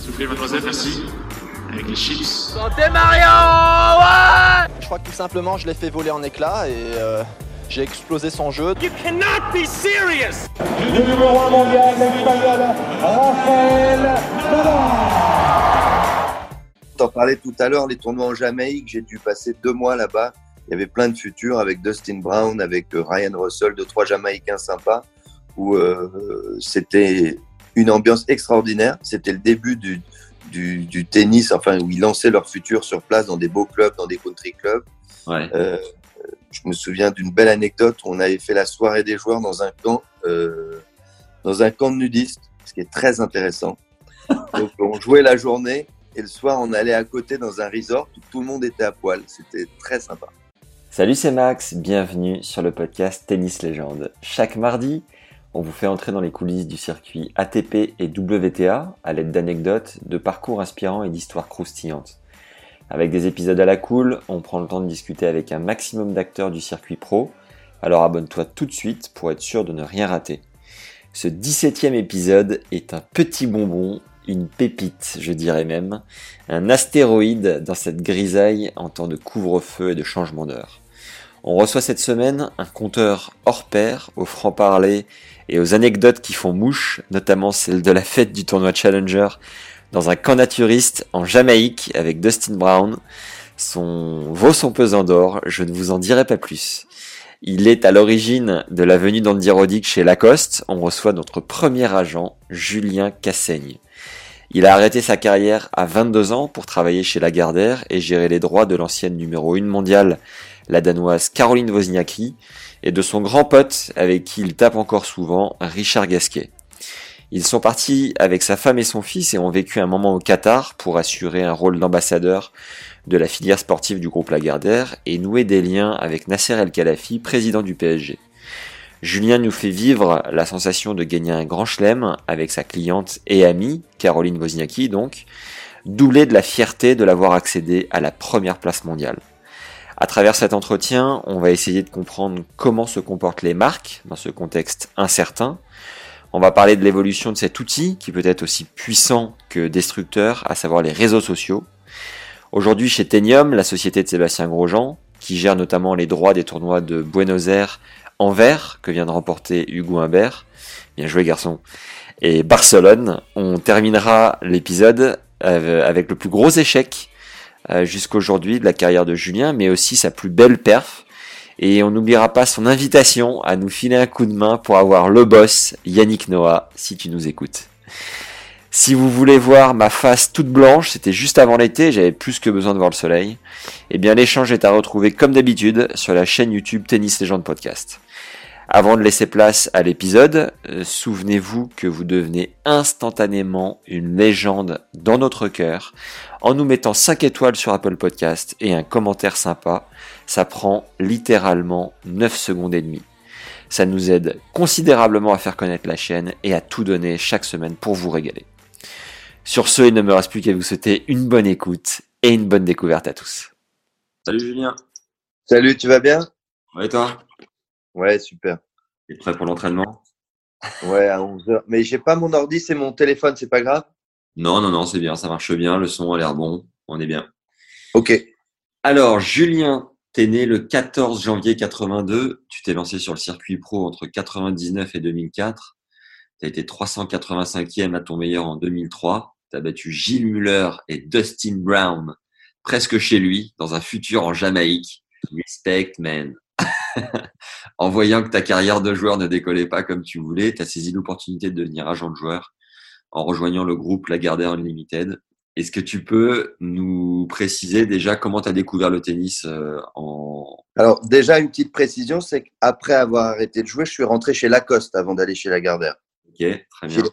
Soufflez votre zèbre, merci. Avec les chips. Santé Mario Ouais Je crois que tout simplement, je l'ai fait voler en éclats et euh, j'ai explosé son jeu. You cannot be serious du numéro 1 mondial, l'espagnol Rafael Nadal. T'en parlais tout à l'heure, les tournois en Jamaïque, j'ai dû passer deux mois là-bas. Il y avait plein de futurs avec Dustin Brown, avec euh, Ryan Russell, deux, trois Jamaïcains sympas, où euh, c'était une ambiance extraordinaire. C'était le début du, du, du, tennis, enfin, où ils lançaient leur futur sur place dans des beaux clubs, dans des country clubs. Ouais. Euh, je me souviens d'une belle anecdote où on avait fait la soirée des joueurs dans un camp, euh, dans un camp de nudistes, ce qui est très intéressant. Donc, on jouait la journée et le soir, on allait à côté dans un resort où tout le monde était à poil. C'était très sympa. Salut, c'est Max, bienvenue sur le podcast Tennis Légende. Chaque mardi, on vous fait entrer dans les coulisses du circuit ATP et WTA à l'aide d'anecdotes, de parcours inspirants et d'histoires croustillantes. Avec des épisodes à la cool, on prend le temps de discuter avec un maximum d'acteurs du circuit pro, alors abonne-toi tout de suite pour être sûr de ne rien rater. Ce 17e épisode est un petit bonbon, une pépite, je dirais même, un astéroïde dans cette grisaille en temps de couvre-feu et de changement d'heure. On reçoit cette semaine un compteur hors pair aux francs-parler et aux anecdotes qui font mouche, notamment celle de la fête du tournoi Challenger dans un camp naturiste en Jamaïque avec Dustin Brown. Son vaut son pesant d'or, je ne vous en dirai pas plus. Il est à l'origine de la venue d'Andy Roddick chez Lacoste. On reçoit notre premier agent, Julien Cassaigne. Il a arrêté sa carrière à 22 ans pour travailler chez Lagardère et gérer les droits de l'ancienne numéro 1 mondiale, la danoise Caroline Wozniacki, et de son grand pote avec qui il tape encore souvent, Richard Gasquet. Ils sont partis avec sa femme et son fils et ont vécu un moment au Qatar pour assurer un rôle d'ambassadeur de la filière sportive du groupe Lagardère et nouer des liens avec Nasser El Khalafi, président du PSG. Julien nous fait vivre la sensation de gagner un grand chelem avec sa cliente et amie, Caroline Wozniacki donc, doublé de la fierté de l'avoir accédé à la première place mondiale. À travers cet entretien, on va essayer de comprendre comment se comportent les marques dans ce contexte incertain. On va parler de l'évolution de cet outil qui peut être aussi puissant que destructeur, à savoir les réseaux sociaux. Aujourd'hui chez Tenium, la société de Sébastien Grosjean, qui gère notamment les droits des tournois de Buenos Aires, Anvers, que vient de remporter Hugo Humbert. Bien joué garçon. Et Barcelone. On terminera l'épisode avec le plus gros échec euh, jusqu'aujourd'hui de la carrière de Julien, mais aussi sa plus belle perf. Et on n'oubliera pas son invitation à nous filer un coup de main pour avoir le boss, Yannick Noah, si tu nous écoutes. Si vous voulez voir ma face toute blanche, c'était juste avant l'été, j'avais plus que besoin de voir le soleil. Eh bien, l'échange est à retrouver comme d'habitude sur la chaîne YouTube Tennis Légende Podcast. Avant de laisser place à l'épisode, euh, souvenez-vous que vous devenez instantanément une légende dans notre cœur en nous mettant 5 étoiles sur Apple Podcast et un commentaire sympa. Ça prend littéralement 9 secondes et demie. Ça nous aide considérablement à faire connaître la chaîne et à tout donner chaque semaine pour vous régaler. Sur ce, il ne me reste plus qu'à vous souhaiter une bonne écoute et une bonne découverte à tous. Salut Julien. Salut, tu vas bien? Ouais, toi? Ouais, super. T'es prêt pour l'entraînement? Ouais, à 11h. Mais j'ai pas mon ordi, c'est mon téléphone, c'est pas grave? Non, non, non, c'est bien, ça marche bien, le son a l'air bon, on est bien. Ok. Alors, Julien, t'es né le 14 janvier 82, tu t'es lancé sur le circuit pro entre 99 et 2004. Tu as été 385e à ton meilleur en 2003. Tu as battu Gilles Muller et Dustin Brown presque chez lui dans un futur en Jamaïque. Respect, man. en voyant que ta carrière de joueur ne décollait pas comme tu voulais, tu as saisi l'opportunité de devenir agent de joueur en rejoignant le groupe Lagardère Unlimited. Est-ce que tu peux nous préciser déjà comment tu as découvert le tennis euh, en... Alors déjà, une petite précision, c'est qu'après avoir arrêté de jouer, je suis rentré chez Lacoste avant d'aller chez Lagardère. Ok. très bien.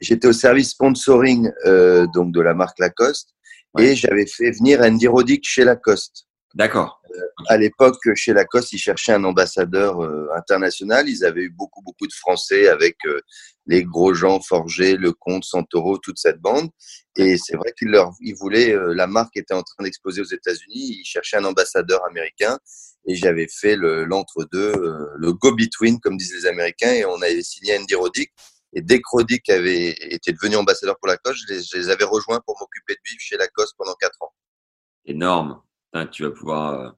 J'étais au, service sponsoring euh, donc de la marque Lacoste et j'avais fait venir Andy Roddick chez Lacoste. D'accord. Euh, à l'époque, chez Lacoste, ils cherchaient un ambassadeur euh, international. Ils avaient eu beaucoup, beaucoup de Français avec euh, les gros gens Forger, Lecomte, Santoro, toute cette bande. Et c'est vrai qu'ils leur, ils voulaient, la marque était en train d'exposer aux États-Unis. Ils cherchaient un ambassadeur américain. Et j'avais fait l'entre-deux, le go-between, comme disent les Américains. Et on avait signé Andy Roddick. Et dès que Roddick avait été devenu ambassadeur pour Lacoste, je les, je les avais rejoints pour m'occuper de vivre chez Lacoste pendant quatre ans. Énorme. tu vas pouvoir,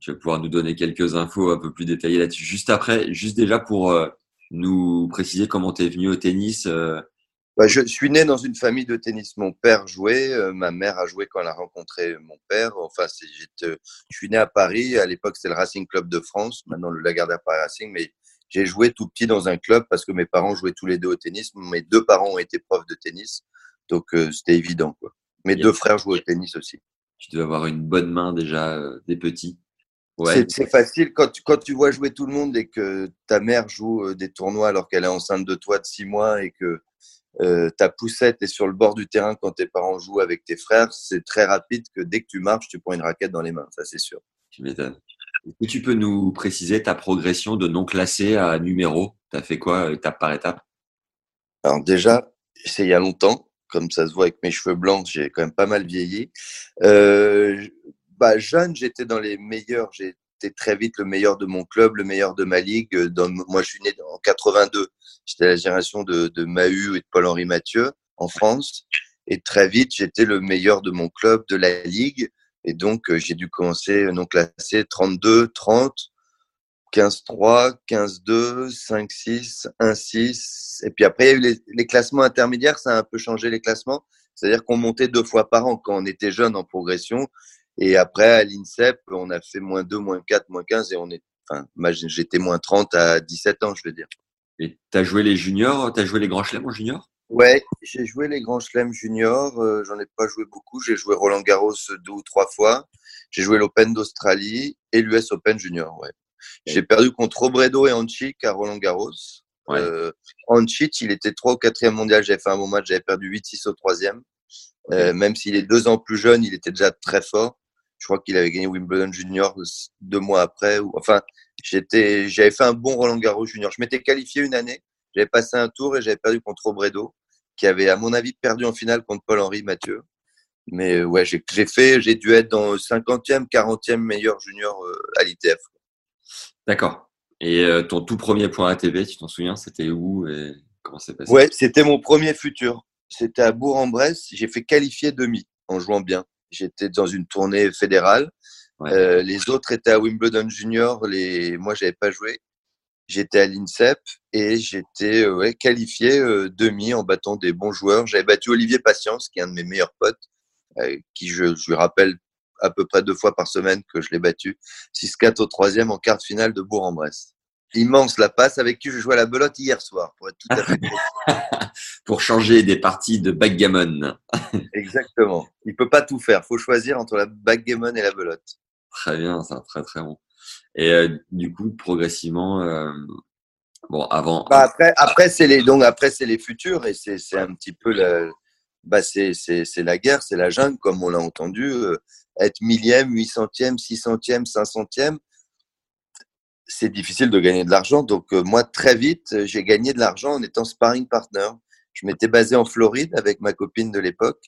tu vas pouvoir nous donner quelques infos un peu plus détaillées là-dessus. Juste après, juste déjà pour nous préciser comment tu es venu au tennis. Bah, je suis né dans une famille de tennis. Mon père jouait, ma mère a joué quand elle a rencontré mon père. Enfin, je suis né à Paris. À l'époque, c'était le Racing Club de France. Maintenant, le Lagardère Paris Racing. Mais j'ai joué tout petit dans un club parce que mes parents jouaient tous les deux au tennis. Mes deux parents ont été profs de tennis. Donc, c'était évident. Quoi. Mes deux frères jouaient au tennis aussi. Tu dois avoir une bonne main déjà des petits. Ouais. C'est facile quand tu, quand tu vois jouer tout le monde et que ta mère joue des tournois alors qu'elle est enceinte de toi de six mois et que euh, ta poussette est sur le bord du terrain quand tes parents jouent avec tes frères, c'est très rapide que dès que tu marches, tu prends une raquette dans les mains, ça c'est sûr. Tu m'étonnes. tu peux nous préciser ta progression de non classé à numéro? Tu as fait quoi étape par étape? Alors déjà, c'est il y a longtemps, comme ça se voit avec mes cheveux blancs, j'ai quand même pas mal vieilli. Euh, bah, jeune, j'étais dans les meilleurs, j'ai très vite le meilleur de mon club, le meilleur de ma ligue. Dans, moi, je suis né en 82. J'étais la génération de, de et de Paul-Henri Mathieu en France. Et très vite, j'étais le meilleur de mon club, de la ligue. Et donc, euh, j'ai dû commencer non classé 32, 30, 15-3, 15-2, 5-6, 1-6. Et puis après, il y a eu les, les, classements intermédiaires. Ça a un peu changé les classements. C'est-à-dire qu'on montait deux fois par an quand on était jeune en progression. Et après, à l'INSEP, on a fait moins 2, moins 4, moins 15 et on est, enfin, j'étais moins 30 à 17 ans, je veux dire. Et tu as joué les juniors, tu as joué les grands chelems en junior Ouais, j'ai joué les grands chelems juniors, euh, j'en ai pas joué beaucoup, j'ai joué Roland Garros deux ou trois fois, j'ai joué l'Open d'Australie et l'US Open junior, ouais. J'ai perdu contre Robredo et Anchik à Roland Garros. Ouais. Euh, il était 3 au 4 mondial, j'avais fait un bon match, j'avais perdu 8-6 au troisième. Euh, même s'il est deux ans plus jeune, il était déjà très fort. Je crois qu'il avait gagné Wimbledon Junior deux mois après. Ou, enfin, j'étais, j'avais fait un bon Roland Garros Junior. Je m'étais qualifié une année. J'avais passé un tour et j'avais perdu contre Obredo, qui avait, à mon avis, perdu en finale contre Paul-Henri Mathieu. Mais ouais, j'ai, j'ai fait, j'ai dû être dans 50e, 40e meilleur junior euh, à l'ITF. D'accord. Et euh, ton tout premier point ATV, tu t'en souviens, c'était où et comment c'est passé? Ouais, c'était mon premier futur. C'était à Bourg-en-Bresse. J'ai fait qualifier demi en jouant bien. J'étais dans une tournée fédérale. Euh, les autres étaient à Wimbledon Junior. Les... Moi, j'avais pas joué. J'étais à l'INSEP et j'étais euh, ouais, qualifié demi en battant des bons joueurs. J'avais battu Olivier Patience, qui est un de mes meilleurs potes, qui je, je lui rappelle à peu près deux fois par semaine que je l'ai battu. 6-4 au troisième en quart de finale de Bourg-en-Bresse immense la passe avec qui je jouais à la belote hier soir, pour être tout à fait Pour changer des parties de backgammon. Exactement. Il peut pas tout faire. faut choisir entre la backgammon et la belote. Très bien, c'est très très bon. Et euh, du coup, progressivement, euh, bon, avant. Bah après, après c'est les donc après c'est les futurs et c'est c'est un petit peu la, bah c'est la guerre, c'est la jungle comme on l'a entendu. Euh, être millième, huit centième, six centième, cinq centième, c'est difficile de gagner de l'argent. Donc euh, moi, très vite, euh, j'ai gagné de l'argent en étant sparring partner. Je m'étais basé en Floride avec ma copine de l'époque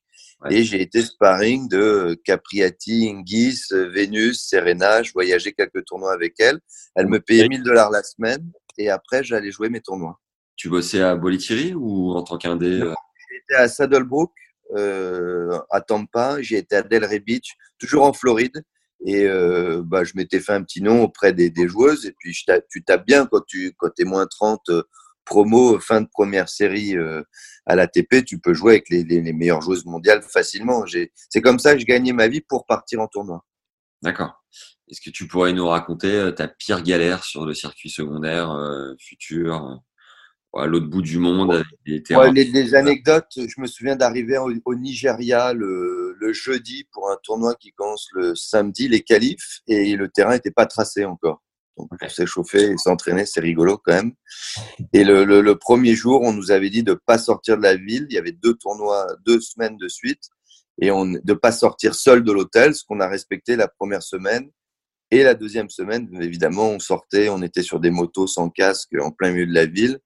et j'ai été sparring de Capriati, Ingis, Vénus, Serena. Je voyageais quelques tournois avec elle. Elle me payait 1000 dollars la semaine et après, j'allais jouer mes tournois. Tu bossais à Bolitieri ou en tant qu'indé J'étais à Saddlebrook, euh, à Tampa. J'ai été à Delray Beach, toujours en Floride. Et euh, bah, je m'étais fait un petit nom auprès des, joueuses. Et puis, tu tapes bien quand tu quand es moins 30 euh, promo, fin de première série à l'ATP, tu peux jouer avec les, les, meilleures joueuses mondiales facilement. C'est comme ça que je gagnais ma vie pour partir en tournoi. D'accord. Est-ce que tu pourrais nous raconter ta pire galère sur le circuit secondaire futur à l'autre bout du monde avec des terrains. Ouais, les, anecdotes, je me souviens d'arriver au, au, Nigeria le, le, jeudi pour un tournoi qui commence le samedi, les qualifs, et le terrain n'était pas tracé encore. Donc, pour s'échauffer et s'entraîner, c'est rigolo quand même. Et le, le, le, premier jour, on nous avait dit de pas sortir de la ville. Il y avait deux tournois, deux semaines de suite, et on de pas sortir seul de l'hôtel, ce qu'on a respecté la première semaine. Et la deuxième semaine, évidemment, on sortait, on était sur des motos sans casque en plein milieu de la ville.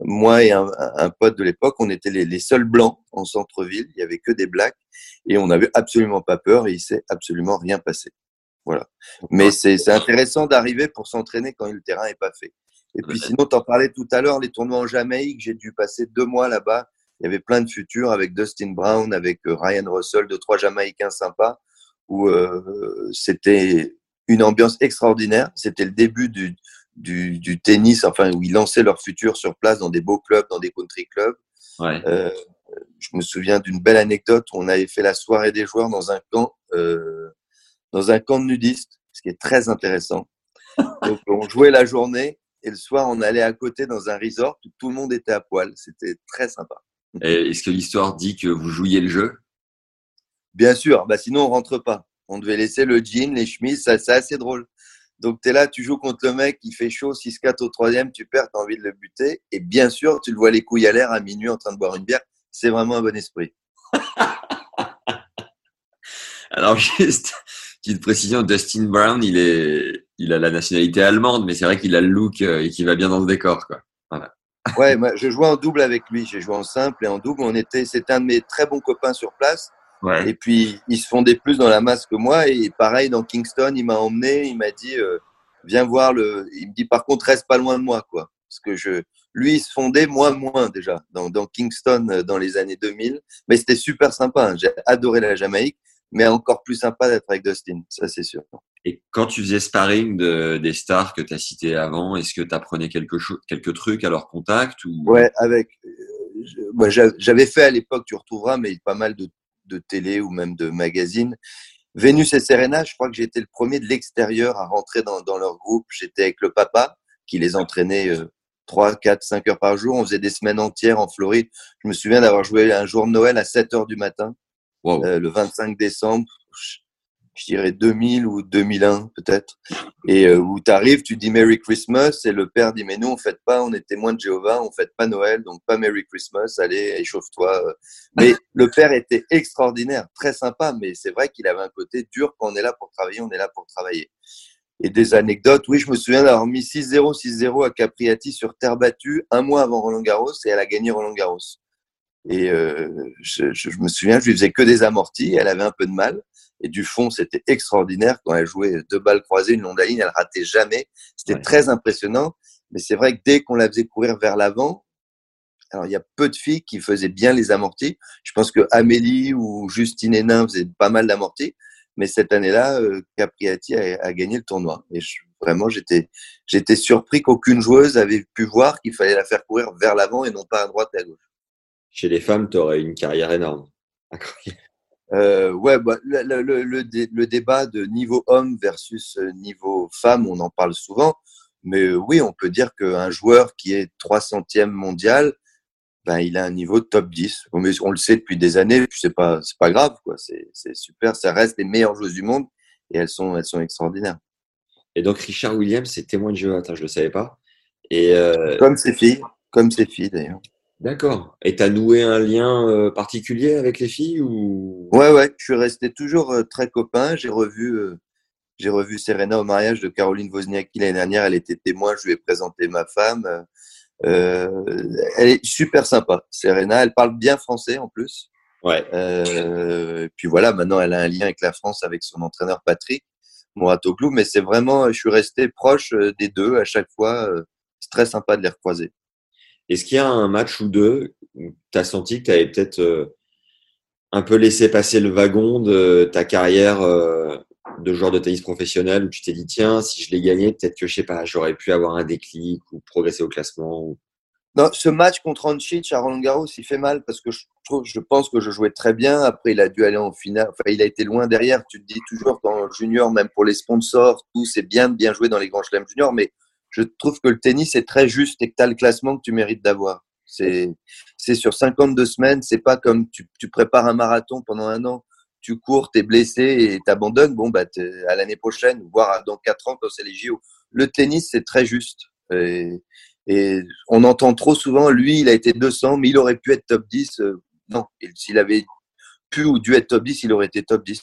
Moi et un, un pote de l'époque, on était les, les, seuls blancs en centre-ville. Il y avait que des blacks et on n'avait absolument pas peur et il s'est absolument rien passé. Voilà. Mais c'est intéressant d'arriver pour s'entraîner quand le terrain est pas fait. Et puis sinon, t'en parlais tout à l'heure, les tournois en Jamaïque, j'ai dû passer deux mois là-bas. Il y avait plein de futurs avec Dustin Brown, avec euh, Ryan Russell, deux trois Jamaïcains sympas, où euh, c'était une ambiance extraordinaire. C'était le début du, du, du, tennis, enfin où ils lançaient leur futur sur place dans des beaux clubs, dans des country clubs. Ouais. Euh, je me souviens d'une belle anecdote où on avait fait la soirée des joueurs dans un camp. Euh, dans un camp de nudistes, ce qui est très intéressant. Donc, on jouait la journée et le soir, on allait à côté dans un resort où tout le monde était à poil. C'était très sympa. Est-ce que l'histoire dit que vous jouiez le jeu? Bien sûr, bah sinon on rentre pas. On devait laisser le jean, les chemises, ça, c'est assez drôle. Donc tu es là, tu joues contre le mec, il fait chaud, 6-4 au troisième, tu perds, tu as envie de le buter. Et bien sûr, tu le vois les couilles à l'air à minuit en train de boire une bière. C'est vraiment un bon esprit. Alors juste, petite précision, Dustin Brown, il est, il a la nationalité allemande, mais c'est vrai qu'il a le look et qu'il va bien dans le décor, quoi. Voilà. Ouais, moi, je jouais en double avec lui. J'ai joué en simple et en double. On était, c'était un de mes très bons copains sur place. Ouais. Et puis, il se fondait plus dans la masse que moi. Et pareil, dans Kingston, il m'a emmené. Il m'a dit, euh, viens voir le. Il me dit, par contre, reste pas loin de moi, quoi. Parce que je, lui, il se fondait, moi moins déjà, dans, dans Kingston euh, dans les années 2000. Mais c'était super sympa. Hein. J'ai adoré la Jamaïque mais encore plus sympa d'être avec Dustin, ça c'est sûr. Et quand tu faisais sparring de, des stars que tu as cités avant, est-ce que tu apprenais quelque chose, quelques trucs à leur contact ou... Ouais, avec. Euh, moi, j'avais fait à l'époque, tu retrouveras, mais pas mal de, de télé ou même de magazines. Vénus et Serena, je crois que j'étais le premier de l'extérieur à rentrer dans, dans leur groupe. J'étais avec le papa qui les entraînait euh, 3, 4, 5 heures par jour. On faisait des semaines entières en Floride. Je me souviens d'avoir joué un jour de Noël à 7 heures du matin. Wow. Euh, le 25 décembre, je dirais 2000 ou 2001 peut-être, et euh, où tu arrives, tu dis Merry Christmas, et le père dit mais nous on fête pas, on est témoins de Jéhovah, on fête pas Noël, donc pas Merry Christmas, allez échauffe-toi. Mais le père était extraordinaire, très sympa, mais c'est vrai qu'il avait un côté dur quand on est là pour travailler, on est là pour travailler. Et des anecdotes, oui, je me souviens d'avoir mis 6-0, 6-0 à Capriati sur terre battue un mois avant Roland Garros, et elle a gagné Roland Garros. Et euh, je, je, me souviens, je lui faisais que des amortis. Elle avait un peu de mal. Et du fond, c'était extraordinaire quand elle jouait deux balles croisées, une longue ligne, elle ratait jamais. C'était Ouais. très impressionnant. Mais c'est vrai que dès qu'on la faisait courir vers l'avant, alors il y a peu de filles qui faisaient bien les amortis. Je pense que Amélie ou Justine Hénin faisaient pas mal d'amortis. Mais cette année-là, euh, Capriati a, a gagné le tournoi. Et je, vraiment, j'étais, j'étais surpris qu'aucune joueuse avait pu voir qu'il fallait la faire courir vers l'avant et non pas à droite et à gauche. Chez les femmes, tu aurais une carrière énorme. Incroyable. Euh, ouais, bah, le, le, le, le, dé- le débat de niveau homme versus euh, niveau femme, on en parle souvent. Mais euh, oui, on peut dire qu'un joueur qui est 300e mondial, ben, il a un niveau top 10. Bon, Mais on le sait depuis des années, c'est pas, c'est pas grave, quoi. C'est, c'est super. Ça reste les meilleures joueuses du monde et elles sont, elles sont extraordinaires. Et donc, Richard Williams, c'est témoin de Jéhovah. Attends, je le savais pas. Et euh, Comme ses filles, comme ses filles d'ailleurs. D'accord. Et t'as noué un lien euh, particulier avec les filles ou? Ouais, ouais, je suis resté toujours euh, très copain. J'ai revu, euh, j'ai revu Serena au mariage de Caroline Wozniacki l'année dernière. Elle était témoin. Je lui ai présenté ma femme. Euh, elle est super sympa, Serena. Elle parle bien français en plus. Ouais. Euh, et puis voilà, maintenant elle a un lien avec la France, avec son entraîneur Patrick Mouratoglou. Mais c'est vraiment, je suis resté proche des deux à chaque fois. C'est très sympa de les recroiser. Est-ce qu'il y a un match ou deux où tu as senti que tu avais peut-être euh, un peu laissé passer le wagon de ta carrière euh, de joueur de tennis professionnel où tu t'es dit tiens si je l'ai gagné peut-être que je sais pas j'aurais pu avoir un déclic ou progresser au classement. Non, ce match contre Ančić à Garros, il fait mal parce que je pense que je jouais très bien. Après, il a dû aller en finale. Il a été loin derrière. Tu te dis toujours le junior, même pour les sponsors, tout c'est bien de bien jouer dans les grands chelems juniors, mais je trouve que le tennis est très juste et que tu as le classement que tu mérites d'avoir. C'est, sur 52 semaines. C'est pas comme tu, tu prépares un marathon pendant un an. Tu cours, t'es blessé et t'abandonnes. Bon, bah, à l'année prochaine, voire dans quatre ans quand c'est les JO. le tennis, c'est très juste. Et, et, on entend trop souvent, lui, il a été 200, mais il aurait pu être top 10. Euh, non, s'il avait pu ou dû être top 10, il aurait été top 10.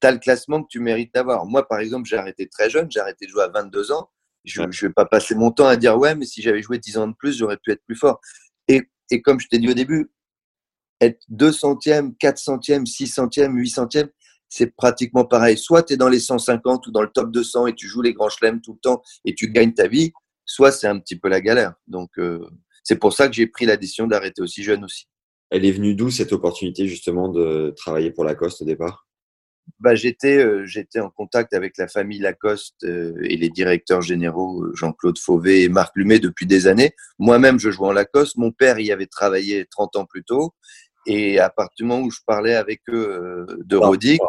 Tu as le classement que tu mérites d'avoir. Moi, par exemple, j'ai arrêté très jeune, j'ai arrêté de jouer à 22 ans. Je ne vais pas passer mon temps à dire, ouais, mais si j'avais joué 10 ans de plus, j'aurais pu être plus fort. Et, et comme je t'ai dit au début, être 200e, 400e, 600e, 800e, c'est pratiquement pareil. Soit tu es dans les 150 ou dans le top 200 et tu joues les grands chelems tout le temps et tu gagnes ta vie, soit c'est un petit peu la galère. Donc, euh, c'est pour ça que j'ai pris la décision d'arrêter aussi jeune aussi. Elle est venue d'où cette opportunité justement de travailler pour Lacoste au départ? Bah, j'étais euh, j'étais en contact avec la famille Lacoste euh, et les directeurs généraux Jean-Claude Fauvet et Marc Lumet depuis des années. Moi-même, je jouais en Lacoste. Mon père y avait travaillé 30 ans plus tôt. Et à partir du moment où je parlais avec eux de Rodic,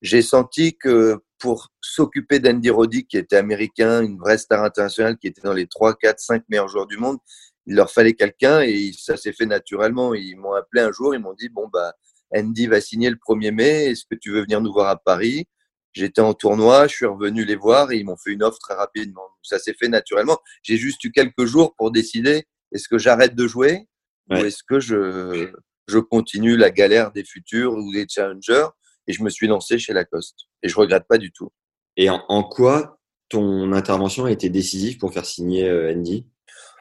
j'ai senti que pour s'occuper d'Andy Roddick, qui était américain, une vraie star internationale, qui était dans les 3, 4, 5 meilleurs joueurs du monde, il leur fallait quelqu'un et ça s'est fait naturellement. Ils m'ont appelé un jour, ils m'ont dit Bon, bah, Andy va signer le 1er mai, est-ce que tu veux venir nous voir à Paris? J'étais en tournoi, je suis revenu les voir et ils m'ont fait une offre très rapidement. Ça s'est fait naturellement. J'ai juste eu quelques jours pour décider est-ce que j'arrête de jouer ou est-ce que je, je continue la galère des futurs ou des challengers? Et je me suis lancé chez Lacoste. Et je regrette pas du tout. Et en, quoi ton intervention a été décisive pour faire signer euh, Andy?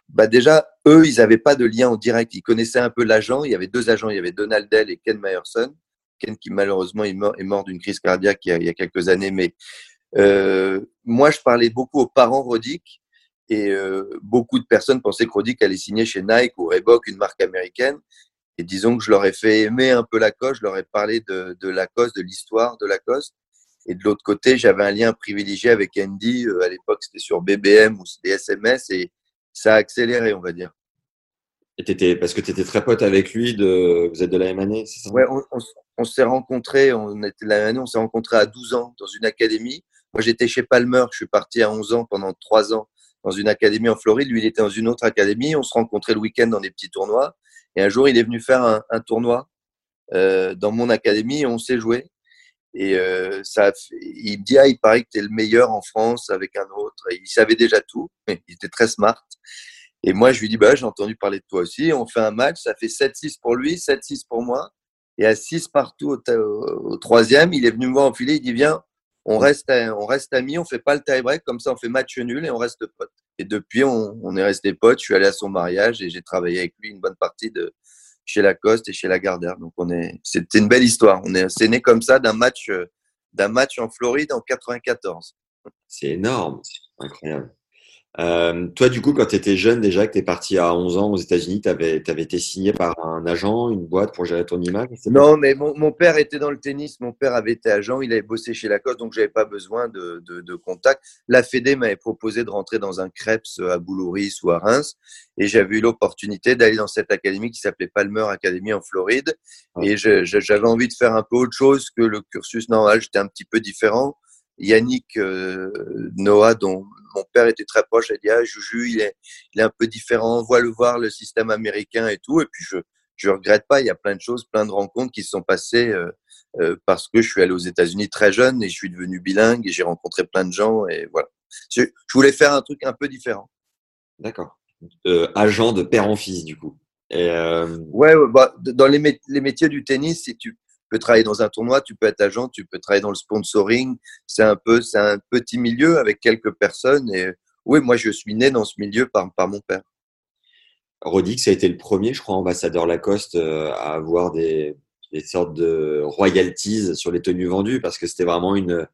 Bah déjà, eux, ils n'avaient pas de lien en direct. Ils connaissaient un peu l'agent. Il y avait deux agents. Il y avait Donald Dell et Ken Myerson. Ken qui malheureusement est mort, mort d'une crise cardiaque il y a, quelques années. Mais euh, moi, je parlais beaucoup aux parents Rodic et euh, beaucoup de personnes pensaient que Rodic allait signer chez Nike ou Reebok, une marque américaine. Et disons que je leur ai fait aimer un peu Lacoste, je leur ai parlé de, de Lacoste, de l'histoire de Lacoste. Et de l'autre côté, j'avais un lien privilégié avec Andy. Euh, à l'époque, c'était sur BBM ou c'était SMS et ça a accéléré, on va dire. Et étais, parce que tu étais très pote avec lui, de, vous êtes de la même année, c'est ça? Ouais, on, s'est rencontrés, on était la même année, on s'est rencontrés à 12 ans dans une académie. Moi, j'étais chez Palmer, je suis parti à 11 ans pendant 3 ans dans une académie en Floride. Lui, il était dans une autre académie. On se rencontrait le week-end dans des petits tournois. Et un jour, il est venu faire un, tournoi euh, dans mon académie et on s'est joué. Et euh, ça, il me dit, ah, il paraît que tu es le meilleur en France avec un autre. il savait déjà tout. Il était très smart. Et moi, je lui dis, bah, j'ai entendu parler de toi aussi. On fait un match, ça fait 7-6 pour lui, 7-6 pour moi. Et à 6 partout au, troisième, il est venu me voir enfiler. Il dit, viens, on reste, on reste amis, on fait pas le tie-break, comme ça on fait match nul et on reste potes. Et depuis, on, est resté potes. Je suis allé à son mariage et j'ai travaillé avec lui une bonne partie de chez Lacoste et chez Lagardère. Donc, on est, c'était une belle histoire. On est, c'est né comme ça d'un match, euh, d'un match en Floride en 94. C'est énorme. Incroyable. Euh, toi, du coup, quand tu étais jeune, déjà, que tu es parti à 11 ans aux États-Unis, tu avais, été signé par un agent, une boîte pour gérer ton image Non, mais mon, père était dans le tennis. Mon père avait été agent, il avait bossé chez Lacoste, donc j'avais pas besoin de, de, contact. La Fédé m'avait proposé de rentrer dans un Krebs à Boulouris ou à Reims. Et j'avais eu l'opportunité d'aller dans cette académie qui s'appelait Palmer Academy en Floride. Et j'avais envie de faire un peu autre chose que le cursus normal. J'étais un petit peu différent. Yannick euh, Noah, dont mon père était très proche, a dit ah Juju, il est, il est un peu différent, voit le voir le système américain et tout. Et puis je je regrette pas, il y a plein de choses, plein de rencontres qui se sont passées euh, euh, parce que je suis allé aux États-Unis très jeune et je suis devenu bilingue et j'ai rencontré plein de gens et voilà. Je, voulais faire un truc un peu différent. D'accord. agent de père en fils du coup. Et Ouais, bah, dans les, les métiers du tennis, si tu peux travailler dans un tournoi, tu peux être agent, tu peux travailler dans le sponsoring. C'est un peu, c'est un petit milieu avec quelques personnes. Et oui, moi, je suis né dans ce milieu par, par mon père. Rodix a été le premier, je crois, ambassadeur Lacoste euh, à avoir des, des sortes de royalties sur les tenues vendues parce que c'était vraiment une,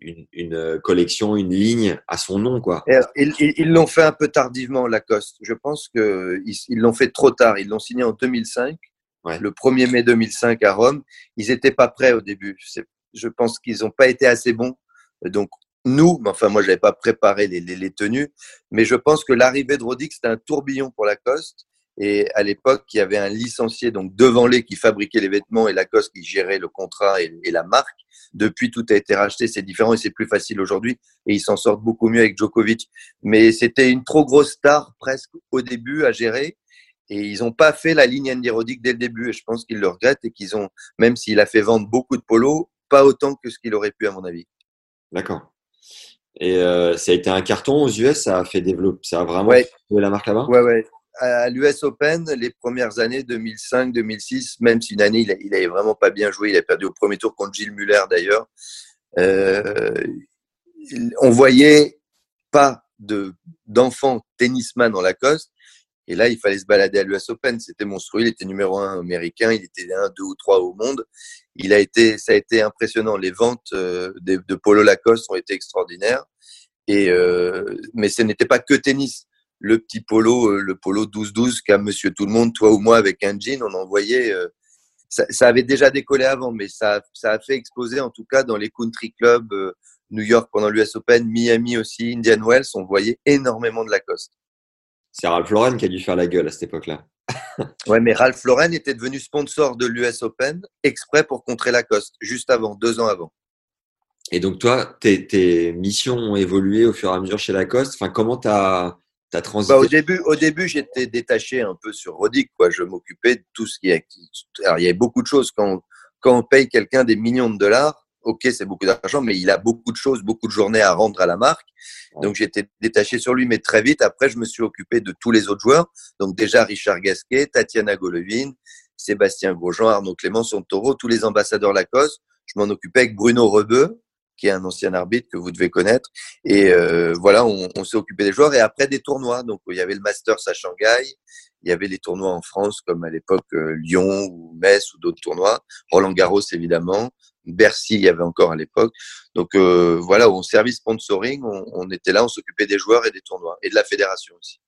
une, collection, une ligne à son nom. Quoi. Ils l'ont fait un peu tardivement, Lacoste. Je pense qu'ils l'ont fait trop tard. Ils l'ont signé en 2005 le 1er mai 2005 à Rome. Ils n'étaient pas prêts au début. Je pense qu'ils n'ont pas été assez bons. Donc, nous, enfin, moi, je n'avais pas préparé les, tenues, mais je pense que l'arrivée de Rodix, c'était un tourbillon pour Lacoste. Et à l'époque, il y avait un licencié, donc devant les qui fabriquait les vêtements et Lacoste qui gérait le contrat et, et la marque. Depuis, tout a été racheté, c'est différent et c'est plus facile aujourd'hui. Et ils s'en sortent beaucoup mieux avec Djokovic. Mais c'était une trop grosse star presque au début à gérer. Et ils n'ont pas fait la ligne Andy dès le début. Et je pense qu'ils le regrettent et qu'ils ont, même s'il a fait vendre beaucoup de polos, pas autant que ce qu'il aurait pu, à mon avis. D'accord. Et euh, ça a été un carton aux US, ça a fait développer, ça a vraiment Ouais. fait la marque là-bas? Ouais, ouais. À l'US Open, les premières années, 2005, 2006, même si une année, il, a- il avait vraiment pas bien joué, il a perdu au premier tour contre Gilles Muller d'ailleurs. Euh, on voyait pas de d'enfants tennisman en Lacoste. Et là, il fallait se balader à l'US Open. C'était monstrueux. Il était numéro un américain. Il était un, deux ou trois au monde. Il a été, ça a été impressionnant. Les ventes euh, de, Polo Lacoste ont été extraordinaires. Et euh, mais ce n'était pas que tennis. Le petit polo, euh, le polo 12-12 qu'a Monsieur Tout le Monde, toi ou moi, avec un jean, on en voyait. euh, ça, avait déjà décollé avant, mais ça, ça a fait exploser en tout cas dans les country clubs, New York pendant l'US Open, Miami aussi, Indian Wells, on voyait énormément de Lacoste. C'est Ralph Lauren qui a dû faire la gueule à cette époque-là. Ouais, mais Ralph Lauren était devenu sponsor de l'US Open exprès pour contrer Lacoste, juste avant, deux ans avant. Et donc toi, tes, tes missions ont évolué au fur et à mesure chez Lacoste? Enfin, comment t'as as transité? Bah, au début, au début, j'étais détaché un peu sur Rodic, quoi. Je m'occupais de tout ce qui est. Alors, il y avait beaucoup de choses quand on, quand on paye quelqu'un des millions de dollars. Ok, c'est beaucoup d'argent, mais il a beaucoup de choses, beaucoup de journées à rendre à la marque. Donc, j'étais détaché sur lui, mais très vite, après, je me suis occupé de tous les autres joueurs. Donc, déjà, Richard Gasquet, Tatiana Golovin, Sébastien Grosjean, Arnaud Clément, Taureau, tous les ambassadeurs Lacoste. Je m'en occupais avec Bruno Rebeu, qui est un ancien arbitre que vous devez connaître. Et euh, voilà, on, on s'est occupé des joueurs et après des tournois. Donc il y avait le Masters à Shanghai, il y avait les tournois en France comme à l'époque euh, Lyon ou Metz ou d'autres tournois. Roland Garros évidemment, Bercy il y avait encore à l'époque. Donc euh, voilà, on service sponsoring, on, on était là, on s'occupait des joueurs et des tournois et de la fédération aussi.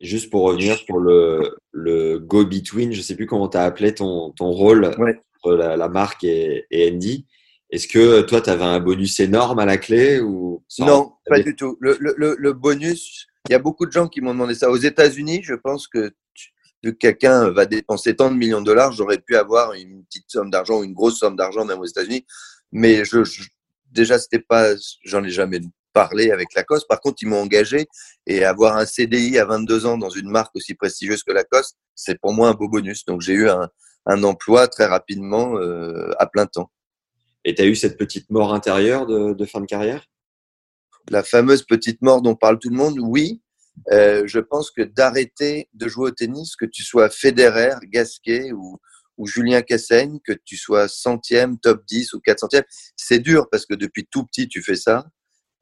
Juste pour revenir sur le, le go-between, je sais plus comment tu as appelé ton, ton rôle Ouais. entre la, la marque et, et Andy. Est-ce que toi, tu avais un bonus énorme à la clé ou Non, pas du tout. Le, le, le, le bonus, il y a beaucoup de gens qui m'ont demandé ça. Aux États-Unis, je pense que tu- vu que quelqu'un va dépenser tant de millions de dollars, j'aurais pu avoir une petite somme d'argent ou une grosse somme d'argent même aux États-Unis. Mais je, je- déjà, c'était pas, j'en ai jamais parlé avec Lacoste. Par contre, ils m'ont engagé et avoir un CDI à 22 ans dans une marque aussi prestigieuse que Lacoste, c'est pour moi un beau bonus. Donc, j'ai eu un, un emploi très rapidement euh, à plein temps. Et tu as eu cette petite mort intérieure de, de fin de carrière? La fameuse petite mort dont parle tout le monde, oui. Euh, je pense que d'arrêter de jouer au tennis, que tu sois Federer, Gasquet ou, Julien Cassaigne, que tu sois centième, top 10 ou 400e, c'est dur parce que depuis tout petit, tu fais ça.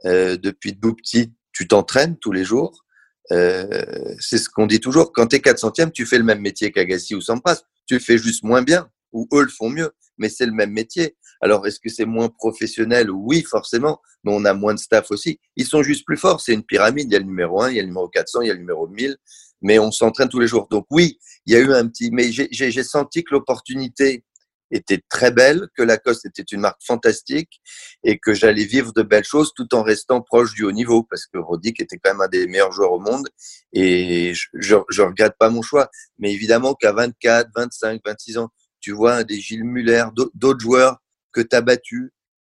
Euh, depuis tout petit, tu t'entraînes tous les jours. Euh, c'est ce qu'on dit toujours. Quand tu es 400e, tu fais le même métier qu'Agassi ou Sampras. Tu fais juste moins bien ou eux le font mieux, mais c'est le même métier. Alors, est-ce que c'est moins professionnel? Oui, forcément, mais on a moins de staff aussi. Ils sont juste plus forts. C'est une pyramide. Il y a le numéro 1, il y a le numéro 400, il y a le numéro 1000, mais on s'entraîne tous les jours. Donc oui, il y a eu un petit... Mais j'ai- senti que l'opportunité était très belle, que Lacoste était une marque fantastique et que j'allais vivre de belles choses tout en restant proche du haut niveau parce que Roddick était quand même un des meilleurs joueurs au monde et je, je regrette pas mon choix. Mais évidemment qu'à 24, 25, 26 ans, tu vois des Gilles Muller, d'au- d'autres joueurs que tu as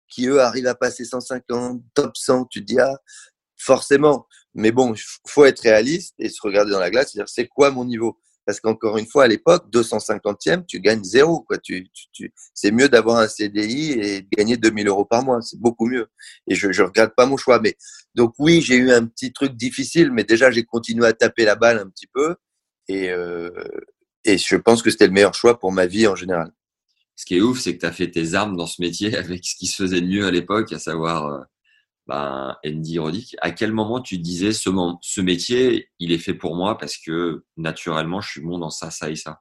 qui eux arrivent à passer 150, top 100, tu dis, ah, forcément. Mais bon, faut être réaliste et se regarder dans la glace, c'est-à-dire, c'est quoi mon niveau? Parce qu'encore une fois, à l'époque, 250e, tu gagnes zéro. Quoi. Tu, tu, tu... C'est mieux d'avoir un CDI et de gagner 2000 euros par mois. C'est beaucoup mieux. Et je ne regrette pas mon choix. Mais donc oui, j'ai eu un petit truc difficile, mais déjà, j'ai continué à taper la balle un petit peu. Et, euh, et je pense que c'était le meilleur choix pour ma vie en général. Ce qui est ouf, c'est que tu as fait tes armes dans ce métier avec ce qui se faisait de mieux à l'époque, à savoir euh, ben, Andy Roddick. À quel moment tu disais ce, métier, il est fait pour moi parce que naturellement, je suis bon dans ça, ça et ça?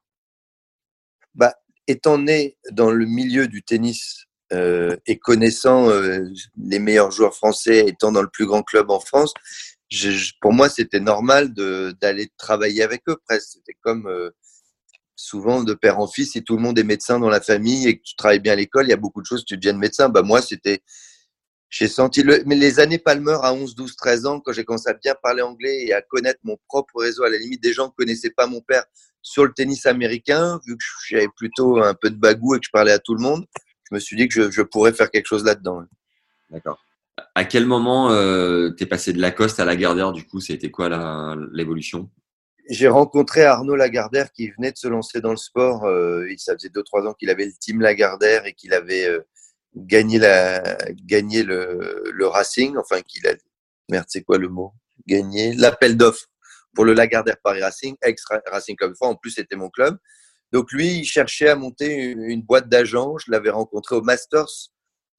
Bah, Étant né dans le milieu du tennis euh, et connaissant euh, les meilleurs joueurs français, étant dans le plus grand club en France, pour moi, c'était normal d'aller travailler avec eux presque. C'était comme souvent de père en fils, si tout le monde est médecin dans la famille et que tu travailles bien à l'école, il y a beaucoup de choses, tu deviens médecin. Bah, moi, c'était. J'ai senti le, mais les années Palmer à 11, 12, 13 ans, quand j'ai commencé à bien parler anglais et à connaître mon propre réseau, à la limite des gens ne connaissaient pas mon père sur le tennis américain, vu que j'avais plutôt un peu de bagou et que je parlais à tout le monde, je me suis dit que je, je pourrais faire quelque chose là-dedans. D'accord. À quel moment euh, t'es passé de Lacoste à Lagardère Du coup, c'était quoi l'évolution? J'ai rencontré Arnaud Lagardère qui venait de se lancer dans le sport. Euh, ça faisait 2-3 ans qu'il avait le team Lagardère et qu'il avait euh, gagné, la, gagné le, le Racing, enfin qu'il a merde, c'est quoi le mot? Gagné l'appel d'offres pour le Lagardère Paris Racing, ex Racing Club En plus, c'était mon club. Donc lui, il cherchait à monter une, boîte d'agents. Je l'avais rencontré au Masters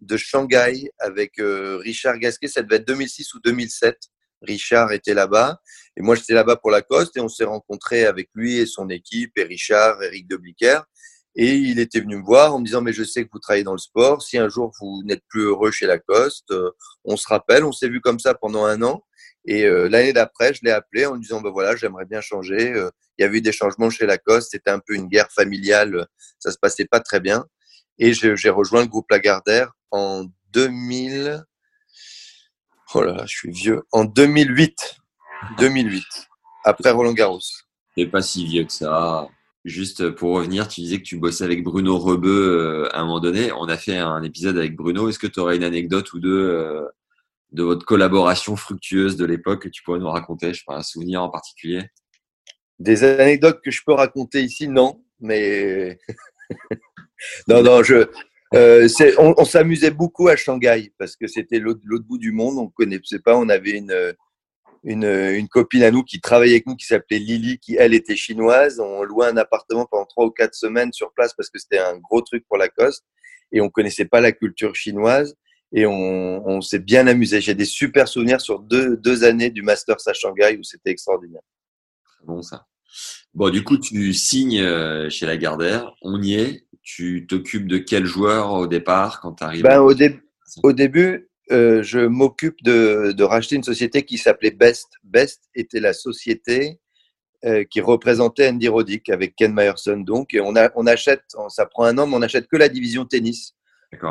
de Shanghai avec euh, Richard Gasquet. Ça devait être 2006 ou 2007. Richard était là-bas et moi j'étais là-bas pour Lacoste et on s'est rencontré avec lui et son équipe et Richard, Eric Debliquer. Et il était venu me voir en me disant mais je sais que vous travaillez dans le sport. Si un jour vous n'êtes plus heureux chez Lacoste, euh, on se rappelle. On s'est vu comme ça pendant un an. Et euh, l'année d'après, je l'ai appelé en lui disant, ben voilà, j'aimerais bien changer. Euh, il y avait eu des changements chez Lacoste, c'était un peu une guerre familiale, ça se passait pas très bien. Et j'ai rejoint le groupe Lagardère en 2000. Oh là là, je suis vieux. En 2008. 2008. Après Roland Garros. T'es pas si vieux que ça. Juste pour revenir, tu disais que tu bossais avec Bruno Rebeu euh, à un moment donné. On a fait un épisode avec Bruno. Est-ce que tu aurais une anecdote ou deux de votre collaboration fructueuse de l'époque que tu pourrais nous raconter? Je sais pas, un souvenir en particulier Des anecdotes que je peux raconter ici, non. Mais non, non, je, euh, on, s'amusait beaucoup à Shanghai parce que c'était l'autre bout du monde. On ne connaissait pas. On avait une, une, une, copine à nous qui travaillait avec nous qui s'appelait Lily, qui elle était chinoise. On louait un appartement pendant trois ou quatre semaines sur place parce que c'était un gros truc pour Lacoste et on connaissait pas la culture chinoise et on, on s'est bien amusé. J'ai des super souvenirs sur deux, deux années du Masters à Shanghai où c'était extraordinaire. Bon ça. Bon, du coup, tu signes euh, chez Lagardère, on y est. Tu t'occupes de quel joueur au départ quand tu arrives ben, au, au, début, euh, je m'occupe de, de, racheter une société qui s'appelait Best. Best était la société euh, qui représentait Andy Roddick avec Ken Myerson. Donc, et on, a, on achète, ça prend un an, mais on achète que la division tennis.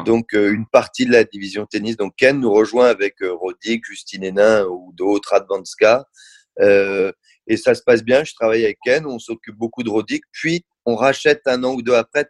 Donc, euh, une partie de la division tennis. Donc, Ken nous rejoint avec Roddick, Justine Hénin ou d'autres, Advanska. Et ça se passe bien. Je travaille avec Ken. On s'occupe beaucoup de Roddick. Puis, on rachète un an ou deux après.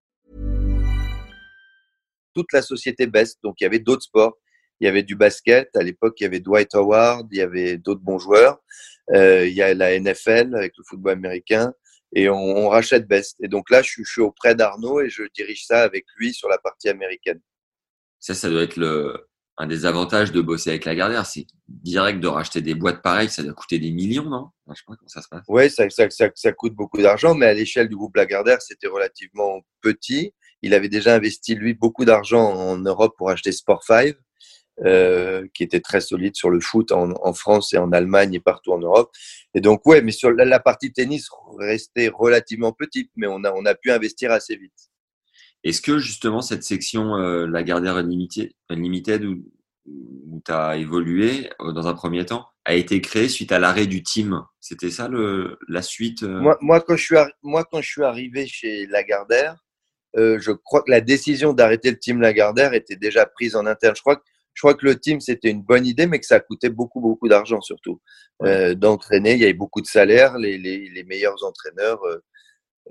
Toute la société baisse, donc il y avait d'autres sports. Il y avait du basket, à l'époque il y avait Dwight Howard, il y avait d'autres bons joueurs. Euh, il y a la NFL avec le football américain et on, on rachète Best. Et donc là, je suis, je suis auprès d'Arnaud et je dirige ça avec lui sur la partie américaine. Ça, ça doit être le, un des avantages de bosser avec la Gardère, c'est direct de racheter des boîtes pareilles, ça doit coûter des millions, non? Je sais pas comment ça se passe. Oui, ça, ça, ça, ça, coûte beaucoup d'argent, mais à l'échelle du groupe Lagardère, c'était relativement petit. Il avait déjà investi, lui, beaucoup d'argent en Europe pour acheter Sport 5. Euh, qui était très solide sur le foot en, en, France et en Allemagne et partout en Europe. Et donc, ouais, mais sur la, la partie tennis restait relativement petite, mais on a, on a pu investir assez vite. Est-ce que justement cette section, euh, la Gardère Unlimited, Unlimited où, où tu as évolué euh, dans un premier temps, a été créée suite à l'arrêt du team? C'était ça le, la suite moi, moi, quand je suis moi, quand je suis arrivé chez Lagardère, euh, je crois que la décision d'arrêter le team Lagardère était déjà prise en interne. Je crois que je crois que le team, c'était une bonne idée, mais que ça coûtait beaucoup, beaucoup d'argent surtout. Euh, D'entraîner, il y avait beaucoup de salaires, les, les, les meilleurs entraîneurs,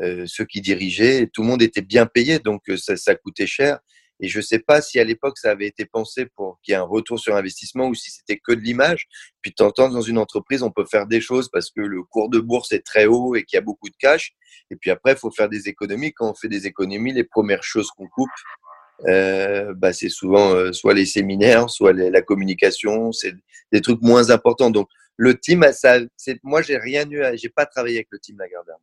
euh, ceux qui dirigeaient, tout le monde était bien payé, donc ça, ça coûtait cher. Et je ne sais pas si à l'époque ça avait été pensé pour qu'il y ait un retour sur investissement ou si c'était que de l'image. Puis de temps dans une entreprise, on peut faire des choses parce que le cours de bourse est très haut et qu'il y a beaucoup de cash. Et puis après, il faut faire des économies. Quand on fait des économies, les premières choses qu'on coupe, euh, bah, c'est souvent euh, soit les séminaires, soit la communication, c'est des trucs moins importants. Donc le team, ça, moi j'ai rien eu, j'ai pas travaillé avec le team Lagardère.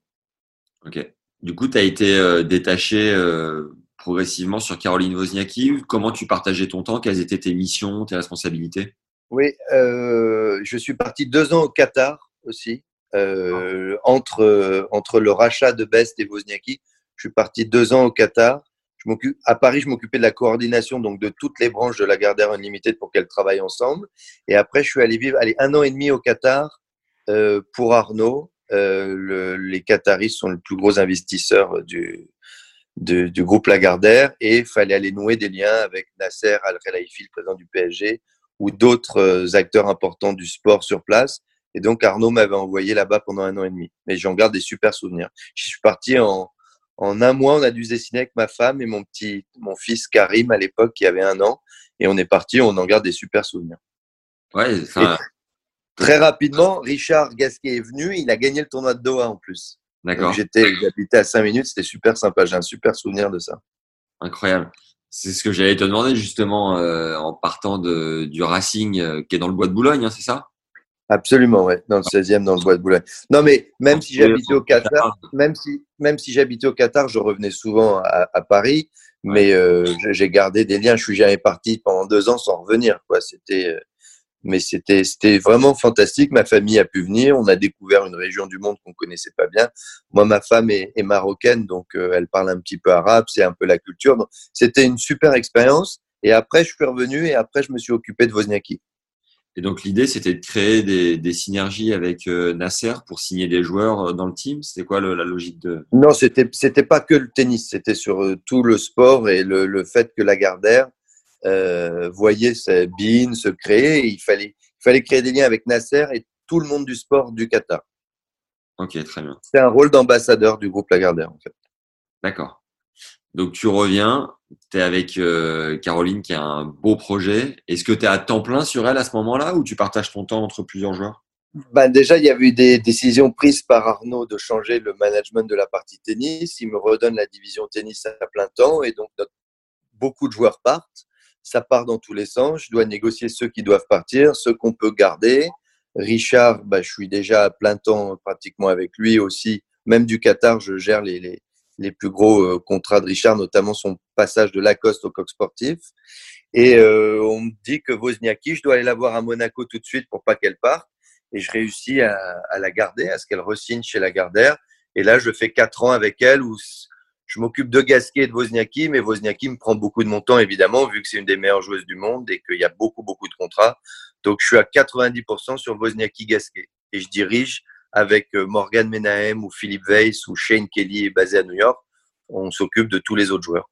Ok. Du coup, tu as été euh, détaché euh, progressivement sur Caroline Wozniacki. Comment tu partageais ton temps? Quelles étaient tes missions, tes responsabilités? Oui, je suis parti deux ans au Qatar aussi. entre, entre le rachat de Best et Wozniacki, je suis parti deux ans au Qatar à Paris, je m'occupais de la coordination donc de toutes les branches de la Gardère Unlimited pour qu'elles travaillent ensemble. Et après, je suis allé vivre allez, un an et demi au Qatar euh, pour Arnaud. Euh, le, les Qataris sont les plus gros investisseurs du, du groupe Lagardère et il fallait aller nouer des liens avec Nasser Al-Khelaifi, le président du PSG, ou d'autres euh, acteurs importants du sport sur place. Et donc Arnaud m'avait envoyé là-bas pendant un an et demi. Mais j'en garde des super souvenirs. Je suis parti en, en un mois, on a dû se dessiner avec ma femme et mon petit, mon fils Karim à l'époque qui avait un an. Et on est parti, on en garde des super souvenirs. Ouais, très rapidement, Richard Gasquet est venu, il a gagné le tournoi de Doha en plus. D'accord. J'étais, j'habitais à 5 minutes, c'était super sympa. J'ai un super souvenir de ça. Incroyable. C'est ce que j'allais te demander justement euh, en partant de, du Racing euh, qui est dans le bois de Boulogne, hein, c'est ça? Absolument, ouais, dans le 16e, dans le bois de Boulogne. Non, mais même si j'habitais au Qatar, même si, même si j'habitais au Qatar, je revenais souvent à, à Paris, mais euh, j'ai gardé des liens. Je suis jamais parti pendant deux ans sans revenir, quoi. C'était, mais c'était c'était vraiment fantastique. Ma famille a pu venir. On a découvert une région du monde qu'on connaissait pas bien. Moi, ma femme est, est marocaine, donc euh, elle parle un petit peu arabe. C'est un peu la culture. C'était une super expérience. Et après, je suis revenu et après, je me suis occupé de Wozniacki. Et donc l'idée, c'était de créer des, des, synergies avec euh, Nasser pour signer des joueurs euh, dans le team. C'était quoi le, la logique de? Non, c'était c'était pas que le tennis. C'était sur tout le sport et le, le fait que Lagardère euh, voyait sa Bean se créer. il fallait, il fallait créer des liens avec Nasser et tout le monde du sport du Qatar. Ok, très bien. C'est un rôle d'ambassadeur du groupe Lagardère, en fait. D'accord. Donc tu reviens, tu es avec euh, Caroline qui a un beau projet. Est-ce que tu es à temps plein sur elle à ce moment-là ou tu partages ton temps entre plusieurs joueurs? Ben déjà, il y a eu des décisions prises par Arnaud de changer le management de la partie tennis. Il me redonne la division tennis à plein temps et donc notre, beaucoup de joueurs partent ça part dans tous les sens. Je dois négocier ceux qui doivent partir, ceux qu'on peut garder. Richard, bah, je suis déjà à plein temps pratiquement avec lui aussi. Même du Qatar, je gère les, les, les plus gros euh, contrats de Richard, notamment son passage de Lacoste au coq sportif. Et euh, on me dit que Wozniacki, je dois aller la voir à Monaco tout de suite pour pas qu'elle parte. Et je réussis à, la garder, à ce qu'elle resigne chez la Gardère. Et là, je fais quatre ans avec elle je m'occupe de Gasquet et de Wozniacki, mais Wozniacki me prend beaucoup de mon temps, évidemment, vu que c'est une des meilleures joueuses du monde et qu'il y a beaucoup, beaucoup de contrats. Donc, je suis à 90% sur Wozniacki-Gasquet. Et je dirige avec euh, Morgan Menahem ou Philippe Weiss ou Shane Kelly basé à New York. On s'occupe de tous les autres joueurs.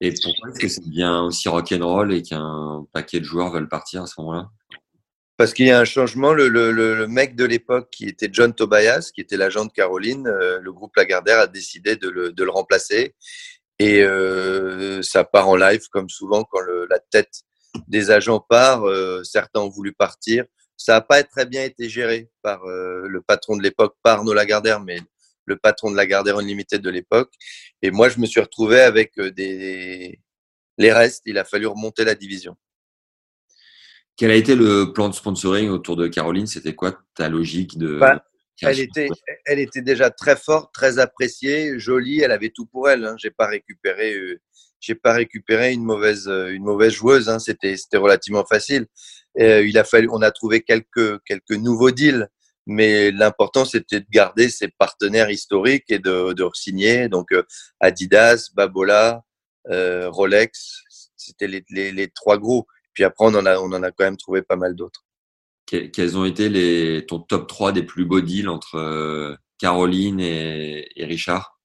Et pourquoi est-ce que c'est bien aussi rock'n'roll et qu'un paquet de joueurs veulent partir à ce moment-là? Parce qu'il y a un changement. Le, le, le mec de l'époque, qui était John Tobias, qui était l'agent de Caroline, euh, le groupe Lagardère a décidé de le, de le remplacer. Et euh, ça part en live, comme souvent, quand le, la tête des agents part. Euh, certains ont voulu partir. Ça n'a pas très bien été géré par euh, le patron de l'époque, par Arnaud Lagardère, mais le patron de Lagardère Unlimited de l'époque. Et moi, je me suis retrouvé avec euh, des, les restes. Il a fallu remonter la division. Quel a été le plan de sponsoring autour de Caroline? C'était quoi ta logique de bah, elle était, elle était déjà très forte, très appréciée, jolie. Elle avait tout pour elle. Hein. J'ai pas récupéré, euh, j'ai pas récupéré une mauvaise, euh, une mauvaise joueuse. Hein. C'était, c'était relativement facile. Euh, il a fallu, on a trouvé quelques, quelques nouveaux deals, mais l'important c'était de garder ses partenaires historiques et de, de signer. Donc euh, Adidas, Babola, euh, Rolex, c'était les, les, les trois gros. Puis après, on en a, on en a quand même trouvé pas mal d'autres. Quels ont été les, ton top 3 des plus beaux deals entre euh, Caroline et, et Richard?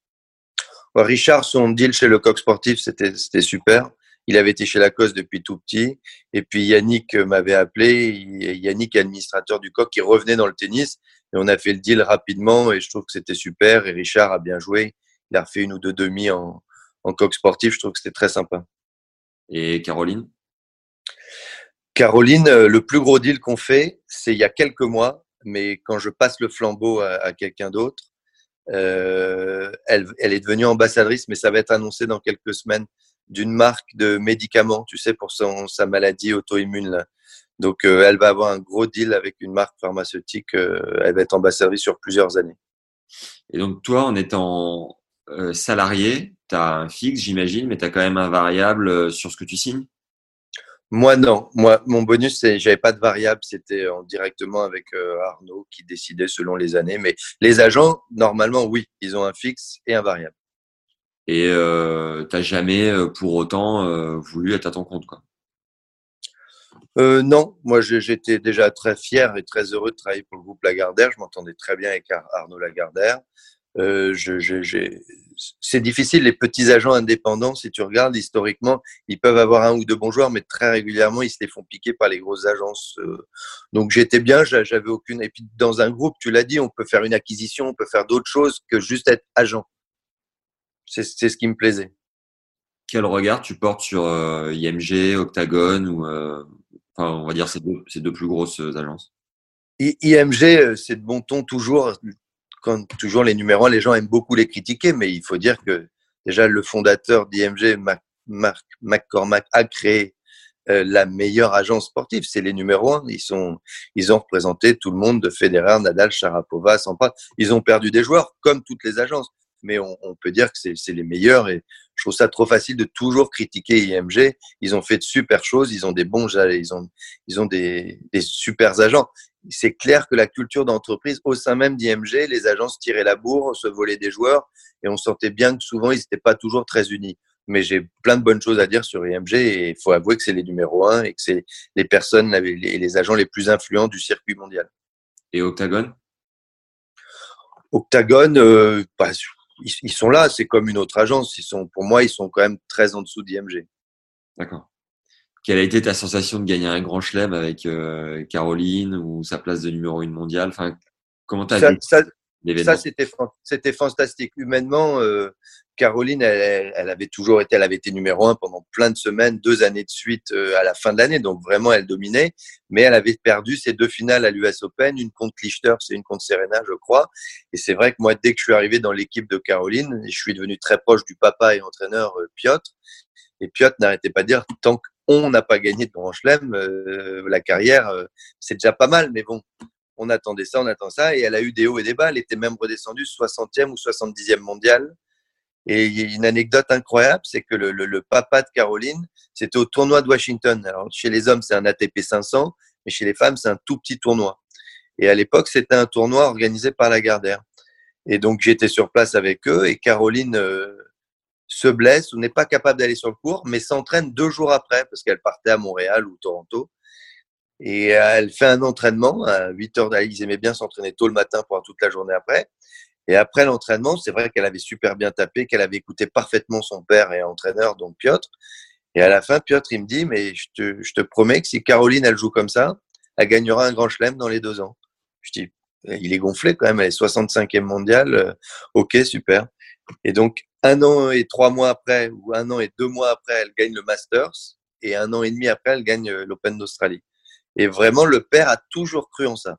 Richard, son deal chez le Coq Sportif, c'était super. Il avait été chez Lacoste depuis tout petit. Et puis Yannick m'avait appelé. Yannick est administrateur du Coq qui revenait dans le tennis. Et on a fait le deal rapidement et je trouve que c'était super. Et Richard a bien joué. Il a refait une ou deux demi en, en Coq Sportif. Je trouve que c'était très sympa. Et Caroline? Caroline, euh, le plus gros deal qu'on fait, c'est il y a quelques mois, mais quand je passe le flambeau à, quelqu'un d'autre, euh, elle, est devenue ambassadrice, mais ça va être annoncé dans quelques semaines d'une marque de médicaments, tu sais, pour son, sa maladie auto-immune. Donc, euh, elle va avoir un gros deal avec une marque pharmaceutique. Elle va être ambassadrice sur plusieurs années. Et donc, toi, en étant salarié, tu as un fixe, j'imagine, mais tu as quand même un variable sur ce que tu signes? Moi, non. Moi, mon bonus, c'est, j'avais pas de variable. C'était en directement avec euh, Arnaud qui décidait selon les années. Mais les agents, normalement, oui, ils ont un fixe et un variable. Et euh, t'as jamais euh, pour autant euh, voulu être à ton compte, quoi? Euh, non, moi j'étais déjà très fier et très heureux de travailler pour le groupe Lagardère. Je m'entendais très bien avec Arnaud Lagardère. Euh, je, je, je, c'est difficile, les petits agents indépendants, si tu regardes historiquement, ils peuvent avoir un ou deux bons joueurs, mais très régulièrement, ils se les font piquer par les grosses agences. euh. Donc j'étais bien, j'a- j'avais aucune. Et puis dans un groupe, tu l'as dit, on peut faire une acquisition, on peut faire d'autres choses que juste être agent. C'est ce qui me plaisait. Quel regard tu portes sur euh, IMG, Octagon ou euh, enfin, on va dire ces deux, ces deux plus grosses agences? IMG, c'est de bon ton toujours. Quand toujours les numéros les gens aiment beaucoup les critiquer, mais il faut dire que déjà le fondateur d'IMG, Mark McCormack, a créé euh, la meilleure agence sportive. C'est les numéros. Ils sont, ils ont représenté tout le monde de Federer, Nadal, Sharapova, Sampras. Ils ont perdu des joueurs comme toutes les agences, mais on, on peut dire que c'est les meilleurs. Et je trouve ça trop facile de toujours critiquer IMG. Ils ont fait de super choses. Ils ont des bons, ils ont, ils ont des, des super agents c'est clair que la culture d'entreprise au sein même d'IMG, les agences tiraient la bourre, se volaient des joueurs, et on sentait bien que souvent ils n'étaient pas toujours très unis. Mais j'ai plein de bonnes choses à dire sur IMG, et il faut avouer que c'est les numéros un et que c'est les personnes et les, les agents les plus influents du circuit mondial. Et Octagon Octagon, euh, bah, ils, ils sont là, c'est comme une autre agence. Ils sont, pour moi, ils sont quand même très en dessous d'IMG. D'accord. Quelle a été ta sensation de gagner un grand chelem avec euh, Caroline ou sa place de numéro une mondiale? Enfin, Comment as Ça, Ça, c'était fan- c'était fantastique. Humainement, euh, Caroline, elle, elle- elle avait toujours été, elle avait été numéro un pendant plein de semaines, deux années de suite euh, à la fin de l'année. Donc vraiment, elle dominait. Mais elle avait perdu ses deux finales à l'US Open, une contre Lichter, c'est une contre Serena, je crois. Et c'est vrai que moi, dès que je suis arrivé dans l'équipe de Caroline, je suis devenu très proche du papa et entraîneur euh, Piotr. Et Piotr n'arrêtait pas de dire tant qu'on n'a pas gagné de Grand Chelem, euh, la carrière, euh, c'est déjà pas mal. Mais bon, on attendait ça, on attend ça, et elle a eu des hauts et des bas. Elle était même redescendue 60e ou 70e mondiale. Et une anecdote incroyable, c'est que le papa de Caroline, c'était au tournoi de Washington. Alors, chez les hommes, c'est un ATP 500, mais chez les femmes, c'est un tout petit tournoi. Et à l'époque, c'était un tournoi organisé par la Gardère. Et donc, j'étais sur place avec eux, et Caroline euh, se blesse ou n'est pas capable d'aller sur le cours, mais s'entraîne deux jours après, parce qu'elle partait à Montréal ou Toronto. Et elle fait un entraînement à 8 heures. Ils aimaient bien s'entraîner tôt le matin pour toute la journée après. Et après l'entraînement, c'est vrai qu'elle avait super bien tapé, qu'elle avait écouté parfaitement son père et entraîneur, donc Piotr. Et à la fin, Piotr, il me dit, mais je te, je te promets que si Caroline, elle joue comme ça, elle gagnera un grand chelem dans les deux ans. Je dis, il est gonflé quand même, elle est 65e mondiale. Euh, ok, super. Et donc, un an et trois mois après, ou un an et deux mois après, elle gagne le Masters. Et un an et demi après, elle gagne euh, l'Open d'Australie. Et vraiment, le père a toujours cru en ça.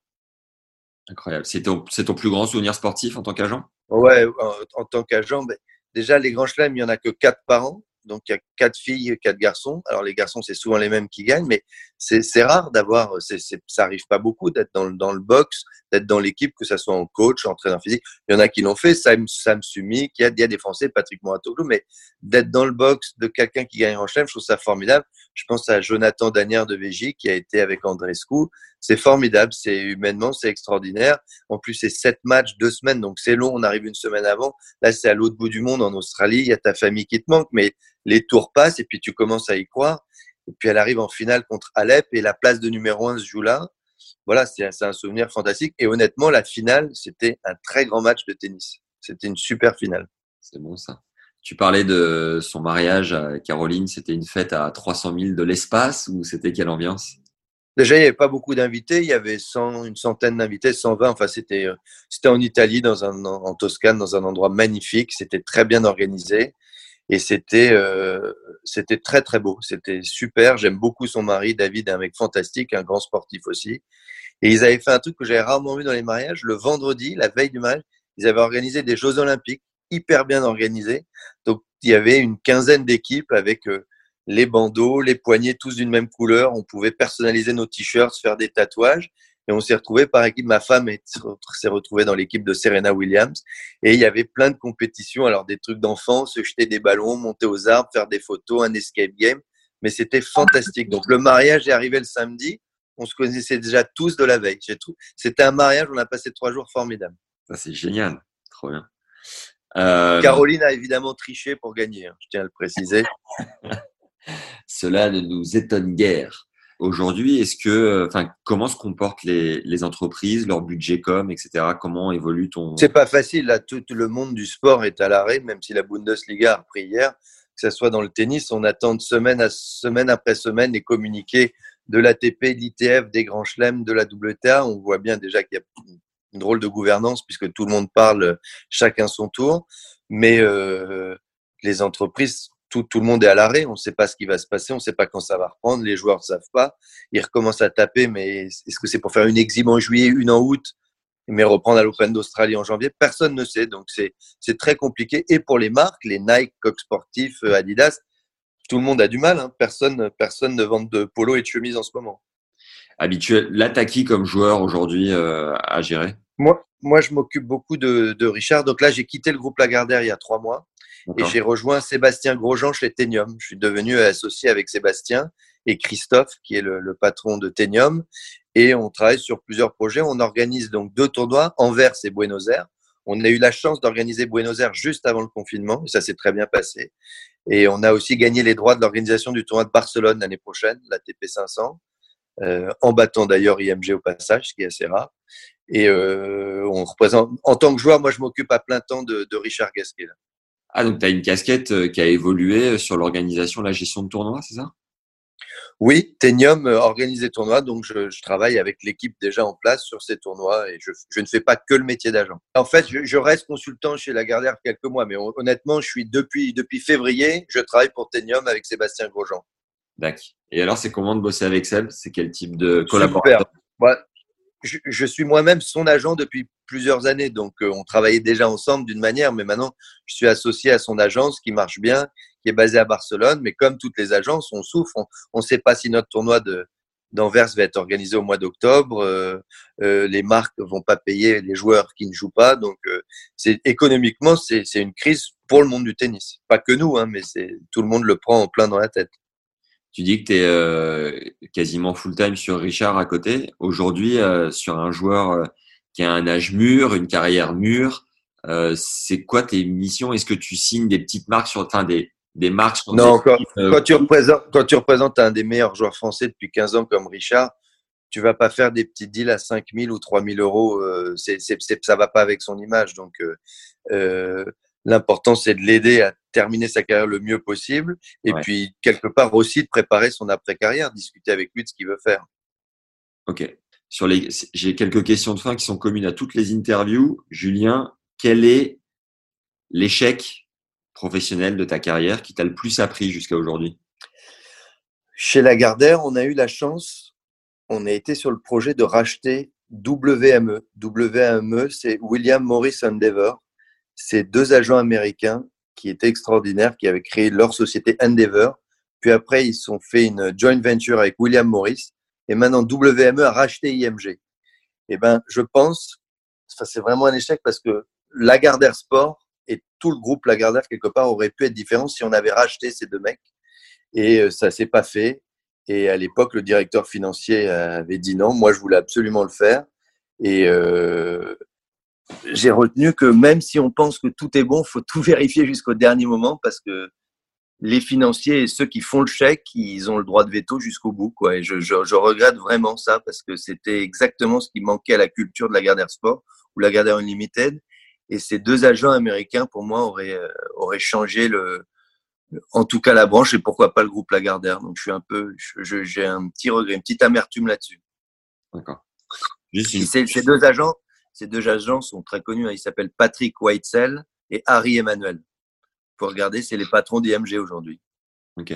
Incroyable. C'est ton, c'est ton plus grand souvenir sportif en tant qu'agent? Ouais, en, en tant qu'agent, ben, déjà, les grands chelems, il n'y en a que quatre par an. Donc, il y a quatre filles, quatre garçons. Alors, les garçons, c'est souvent les mêmes qui gagnent, mais c'est rare d'avoir, c'est- ça arrive pas beaucoup d'être dans, le- dans le box, d'être dans l'équipe, que ça soit en coach, en entraîneur physique. Il y en a qui l'ont fait, Sam, Sam Sumi, qui a, il y a des Français, Patrick Mouratoglou, mais d'être dans le box de quelqu'un qui gagne en chelem, je trouve ça formidable. Je pense à Jonathan Danière de Végy, qui a été avec Andrescu. C'est formidable, c'est humainement, c'est extraordinaire. En plus, c'est sept matchs, deux semaines, donc c'est long. On arrive une semaine avant. Là, c'est à l'autre bout du monde, en Australie. Il y a ta famille qui te manque, mais les tours passent et puis tu commences à y croire. Et puis elle arrive en finale contre Alep et la place de numéro un se joue là. Voilà, c'est un, souvenir fantastique. Et honnêtement, la finale, c'était un très grand match de tennis. C'était une super finale. C'est bon ça. Tu parlais de son mariage à Caroline. C'était une fête à 300 000 de l'espace ou c'était quelle ambiance? Déjà, il n'y avait pas beaucoup d'invités. Il y avait 100, une centaine d'invités, 120. Enfin, c'était, euh, c'était en Italie, dans un, en Toscane, dans un endroit magnifique. C'était très bien organisé. Et c'était, euh, c'était très, très beau. C'était super. J'aime beaucoup son mari. David un mec fantastique, un grand sportif aussi. Et ils avaient fait un truc que j'avais rarement vu dans les mariages. Le vendredi, la veille du mariage, ils avaient organisé des Jeux Olympiques hyper bien organisés. Donc, il y avait une quinzaine d'équipes avec euh, les bandeaux, les poignets, tous d'une même couleur. On pouvait personnaliser nos t-shirts, faire des tatouages. Et on s'est retrouvé par équipe. Ma femme est- s'est retrouvée dans l'équipe de Serena Williams. Et il y avait plein de compétitions. Alors, des trucs d'enfants, se jeter des ballons, monter aux arbres, faire des photos, un escape game. Mais c'était fantastique. Donc, le mariage est arrivé le samedi. On se connaissait déjà tous de la veille. C'était un mariage. On a passé trois jours formidables. Ça, C'est génial. Trop bien. Euh, Caroline a évidemment triché pour gagner. hein, je tiens à le préciser. Cela ne nous étonne guère. Aujourd'hui, est-ce que, enfin, comment se comportent les, les entreprises, leur budget com, etc. Comment évolue ton C'est pas facile. Là, tout le monde du sport est à l'arrêt, même si la Bundesliga a repris hier. Que ce soit dans le tennis, on attend de semaine à semaine après semaine les communiqués de l'ATP, de l'ITF, des grands chelems, de la WTA. On voit bien déjà qu'il y a une drôle de gouvernance puisque tout le monde parle chacun son tour. Mais euh, les entreprises tout, tout le monde est à l'arrêt, on ne sait pas ce qui va se passer, on ne sait pas quand ça va reprendre, les joueurs ne savent pas. Ils recommencent à taper, mais est-ce que c'est pour faire une exhibe en juillet, une en août, mais reprendre à l'Open d'Australie en janvier Personne ne sait, donc c'est très compliqué. Et pour les marques, les Nike, Coq Sportif, Adidas, tout le monde a du mal. Hein. Personne, personne ne vend de polo et de chemise en ce moment. Habituel. Qui comme joueur aujourd'hui euh, à gérer? Moi, moi, je m'occupe beaucoup de, de Richard. Donc là, j'ai quitté le groupe Lagardère il y a trois mois. Et j'ai rejoint Sébastien Grosjean chez Tenium. Je suis devenu associé avec Sébastien et Christophe, qui est le, patron de Tenium. Et on travaille sur plusieurs projets. On organise donc deux tournois, Anvers et Buenos Aires. On a eu la chance d'organiser Buenos Aires juste avant le confinement, et ça s'est très bien passé. Et on a aussi gagné les droits de l'organisation du tournoi de Barcelone l'année prochaine, la TP 500, euh, en battant d'ailleurs IMG au passage, ce qui est assez rare. Et euh, on représente, en tant que joueur, moi je m'occupe à plein temps de, de Richard Gasquet. Ah, donc tu as une casquette euh, qui a évolué euh, sur l'organisation, la gestion de tournois, c'est ça? Oui, Tenium euh, organise des tournois, donc je, je travaille avec l'équipe déjà en place sur ces tournois et je, je ne fais pas que le métier d'agent. En fait, je, je, reste consultant chez Lagardère quelques mois, mais honnêtement, je suis depuis, depuis février, je travaille pour Tenium avec Sébastien Grosjean. D'accord. Et alors, c'est comment de bosser avec Seb? C'est quel type de collaboration Super je, suis moi-même son agent depuis plusieurs années, donc euh, on travaillait déjà ensemble d'une manière, mais maintenant je suis associé à son agence qui marche bien, qui est basée à Barcelone, mais comme toutes les agences, on souffre, on ne sait pas si notre tournoi de d'Anvers va être organisé au mois d'octobre, euh, euh, les marques vont pas payer les joueurs qui ne jouent pas, donc c'est économiquement c'est une crise pour le monde du tennis, pas que nous, hein, mais c'est tout le monde le prend en plein dans la tête. Tu dis que tu es quasiment full-time sur Richard à côté. Aujourd'hui, sur un joueur qui a un âge mûr, une carrière mûre, c'est quoi tes missions? Est-ce que tu signes des petites marques sur, enfin des, des marques Non, quand, quand, tu représentes, quand tu représentes un des meilleurs joueurs français depuis 15 ans comme Richard, tu vas pas faire des petits deals à 5 000 ou 3 000 euros. c'est, c'est, ça va pas avec son image. Donc, L'important, c'est de l'aider à terminer sa carrière le mieux possible et puis quelque part aussi de préparer son après-carrière, discuter avec lui de ce qu'il veut faire. Ok. J'ai quelques questions de fin qui sont communes à toutes les interviews. Julien, quel est l'échec professionnel de ta carrière qui t'a le plus appris jusqu'à aujourd'hui? Chez Lagardère, on a eu la chance, on a été sur le projet de racheter WME. WME, c'est William Morris Endeavor c'est deux agents américains qui étaient extraordinaires, qui avaient créé leur société Endeavor. Puis après, ils ont fait une joint venture avec William Morris. Et maintenant, WME a racheté IMG. Eh ben, je pense, c'est vraiment un échec parce que Lagardère Sport et tout le groupe Lagardère, quelque part, aurait pu être différent si on avait racheté ces deux mecs. Et euh, ça s'est pas fait. Et à l'époque, le directeur financier avait dit non. Moi, je voulais absolument le faire. Et, euh, j'ai retenu que même si on pense que tout est bon, faut tout vérifier jusqu'au dernier moment parce que les financiers et ceux qui font le chèque, ils ont le droit de veto jusqu'au bout. Quoi. Et je, je, je, regrette vraiment ça parce que c'était exactement ce qui manquait à la culture de la Gardère Sport ou la Gardère Unlimited. Et ces deux agents américains, pour moi, auraient, euh, auraient changé le, en tout cas la branche et pourquoi pas le groupe Lagardère. Donc je suis un peu, j'ai un petit regret, une petite amertume là-dessus. D'accord. Ces deux agents, ces deux agents sont très connus. Hein. Ils s'appellent Patrick Whitesell et Harry Emmanuel. Pour regarder, c'est les patrons d'IMG aujourd'hui. Ok.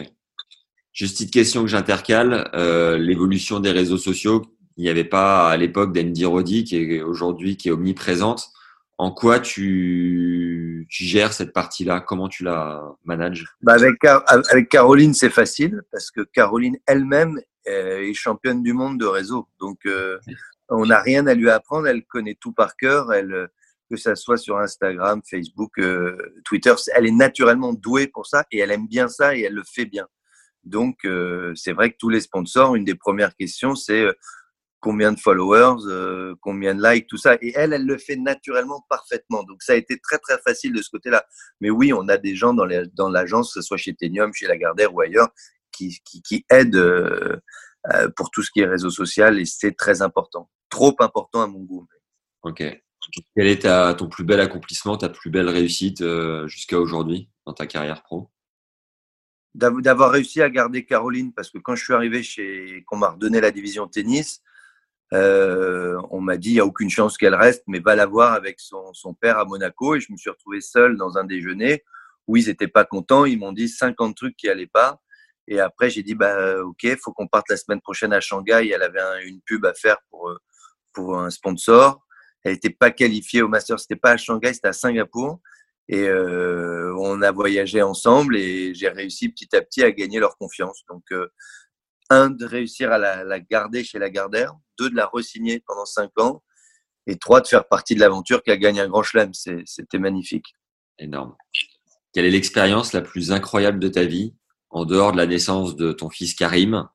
Juste petite question que j'intercale. Euh, l'évolution des réseaux sociaux, il n'y avait pas à l'époque d'Andy Roddy qui est aujourd'hui qui est omniprésente. En quoi tu, gères cette partie-là? Comment tu la manages? Bah avec, avec Caroline, c'est facile parce que Caroline elle-même euh, est championne du monde de réseau. Donc, euh, on n'a rien à lui apprendre. Elle connaît tout par cœur. Elle, que ça soit sur Instagram, Facebook, euh, Twitter, elle est naturellement douée pour ça et elle aime bien ça et elle le fait bien. Donc, euh, c'est vrai que tous les sponsors, une des premières questions, c'est combien de followers, combien de likes, tout ça. Et elle, elle le fait naturellement parfaitement. Donc, ça a été très, très facile de ce côté-là. Mais oui, on a des gens dans l'agence, que ce soit chez Tenium, chez Lagardère ou ailleurs, qui, qui, aident euh, pour tout ce qui est réseau social et c'est très important. Trop important à mon goût. Ok. Quel est ton plus bel accomplissement, ta plus belle réussite euh, jusqu'à aujourd'hui dans ta carrière pro? D'avoir réussi à garder Caroline, parce que quand je suis arrivé chez, qu'on m'a redonné la division tennis, euh, on m'a dit il n'y a aucune chance qu'elle reste, mais va la voir avec son, père à Monaco. Et je me suis retrouvé seul dans un déjeuner où ils n'étaient pas contents. Ils m'ont dit 50 trucs qui allaient pas. Et après, j'ai dit bah ok, faut qu'on parte la semaine prochaine à Shanghai. Elle avait une pub à faire pour euh, pour un sponsor. Elle n'était pas qualifiée au Master. C'était pas à Shanghai, c'était à Singapour. Et euh, on a voyagé ensemble et j'ai réussi petit à petit à gagner leur confiance. Donc euh, un, de réussir à la, la, garder chez la Gardère, deux, de la resigner pendant cinq ans, et trois, de faire partie de l'aventure qui a gagné un grand chelem. C'était magnifique. Énorme. Quelle est l'expérience la plus incroyable de ta vie, en dehors de la naissance de ton fils Karim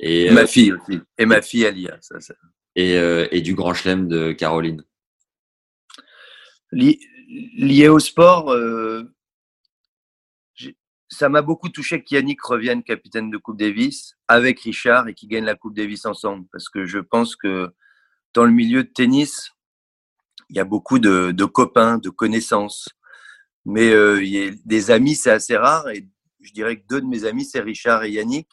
et ma euh, fille aussi, et ma fille Alia. Ça, ça. Et, euh, et, du grand chelem de Caroline Li Lié au sport, euh, ça m'a beaucoup touché qu'Yannick revienne capitaine de Coupe Davis avec Richard et qui gagne la Coupe Davis ensemble. Parce que je pense que dans le milieu de tennis, il y a beaucoup de, copains, de connaissances. Mais euh, des amis, c'est assez rare. Et je dirais que deux de mes amis, c'est Richard et Yannick.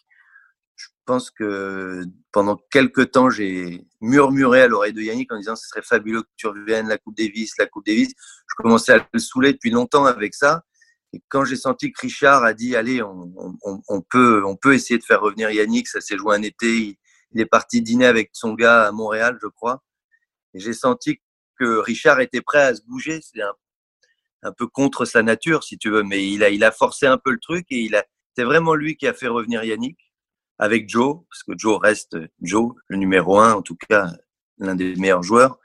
Je pense que pendant quelques temps, j'ai murmuré à l'oreille de Yannick en disant ce serait fabuleux que tu reviennes, la Coupe Davis, la Coupe Davis. Je commençais à le saouler depuis longtemps avec ça. Et quand j'ai senti que Richard a dit, allez, on, peut, on peut essayer de faire revenir Yannick, ça s'est joué un été, il, il, est parti dîner avec son gars à Montréal, je crois. Et j'ai senti que Richard était prêt à se bouger. C'est un, un, peu contre sa nature, si tu veux, mais il a, il a forcé un peu le truc et il a, c'est vraiment lui qui a fait revenir Yannick avec Joe, parce que Joe reste Joe, le numéro un, en tout cas, l'un des meilleurs joueurs.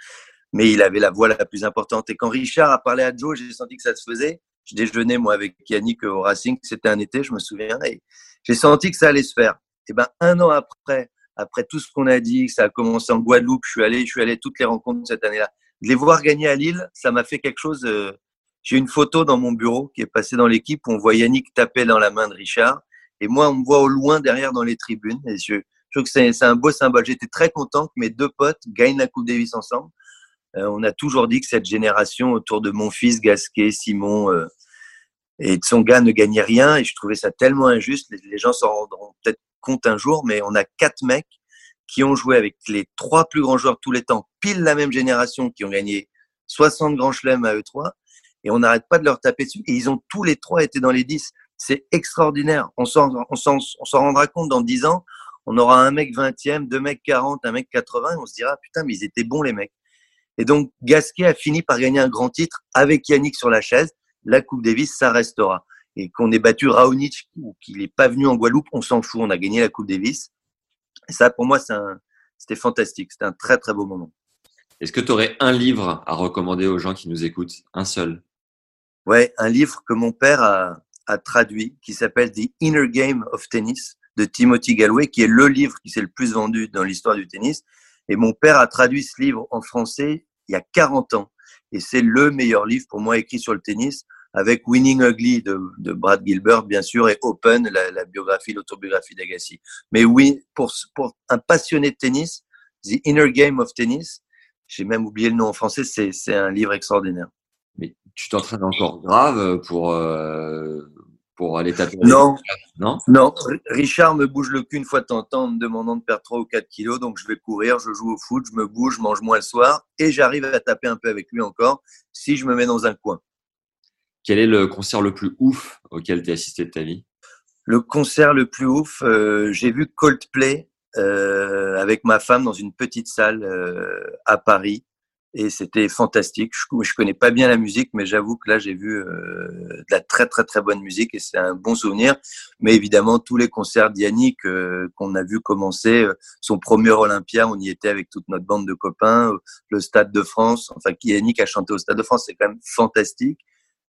Mais il avait la voix la plus importante. Et quand Richard a parlé à Joe, j'ai senti que ça se faisait je déjeunais moi avec Yannick au Racing, c'était un été, je me souviens, et j'ai senti que ça allait se faire. Et ben un an après, après tout ce qu'on a dit, ça a commencé en Guadeloupe, je suis allé, je suis allé toutes les rencontres cette année-là. De les voir gagner à Lille, ça m'a fait quelque chose. Euh, j'ai une photo dans mon bureau qui est passée dans l'équipe où on voit Yannick taper dans la main de Richard, et moi on me voit au loin derrière dans les tribunes. Et je, trouve que c'est un beau symbole. J'étais très content que mes deux potes gagnent la Coupe Davis ensemble. Euh, on a toujours dit que cette génération autour de mon fils Gasquet, Simon euh, et Tsonga ne gagnait rien. Et je trouvais ça tellement injuste. Les, les gens s'en rendront peut-être compte un jour, mais on a quatre mecs qui ont joué avec les trois plus grands joueurs de tous les temps, pile la même génération, qui ont gagné 60 grands chelems à eux trois. Et on n'arrête pas de leur taper dessus. Et ils ont tous les trois été dans les 10. C'est extraordinaire. On s'en, on s'en, on s'en rendra compte dans 10 ans. On aura un mec 20e, deux mecs 40, un mec 80. Et on se dira, putain, mais ils étaient bons, les mecs. Et donc, Gasquet a fini par gagner un grand titre avec Yannick sur la chaise. La Coupe Davis, ça restera. Et qu'on ait battu Raonic ou qu'il n'est pas venu en Guadeloupe, on s'en fout. On a gagné la Coupe Davis. Et ça, pour moi, c'était fantastique. C'était un très, très beau moment. Est-ce que tu aurais un livre à recommander aux gens qui nous écoutent? Un seul Ouais, un livre que mon père a, a traduit qui s'appelle The Inner Game of Tennis de Timothy Galloway, qui est le livre qui s'est le plus vendu dans l'histoire du tennis. Et mon père a traduit ce livre en français il y a 40 ans. Et c'est le meilleur livre pour moi écrit sur le tennis, avec Winning Ugly de, de Brad Gilbert, bien sûr, et Open, la, biographie, l'autobiographie d'Agassi. Mais oui, pour un passionné de tennis, The Inner Game of Tennis, j'ai même oublié le nom en français, c'est un livre extraordinaire. Tu t'entraînes encore grave pour, euh, pour aller taper Non, non, non. Richard me bouge le cul une fois de temps en temps en me demandant de perdre 3 ou 4 kilos. Donc je vais courir, je joue au foot, je me bouge, je mange moins le soir et j'arrive à taper un peu avec lui encore si je me mets dans un coin. Quel est le concert le plus ouf auquel tu as assisté de ta vie? Le concert le plus ouf, euh, j'ai vu Coldplay euh, avec ma femme dans une petite salle euh, à Paris et c'était fantastique. Je, je connais pas bien la musique, mais j'avoue que là j'ai vu euh, de la très très très bonne musique et c'est un bon souvenir. Mais évidemment tous les concerts d'Yannick euh, qu'on a vu commencer, euh, son premier Olympia, on y était avec toute notre bande de copains, le Stade de France. Enfin, Yannick a chanté au Stade de France, c'est quand même fantastique.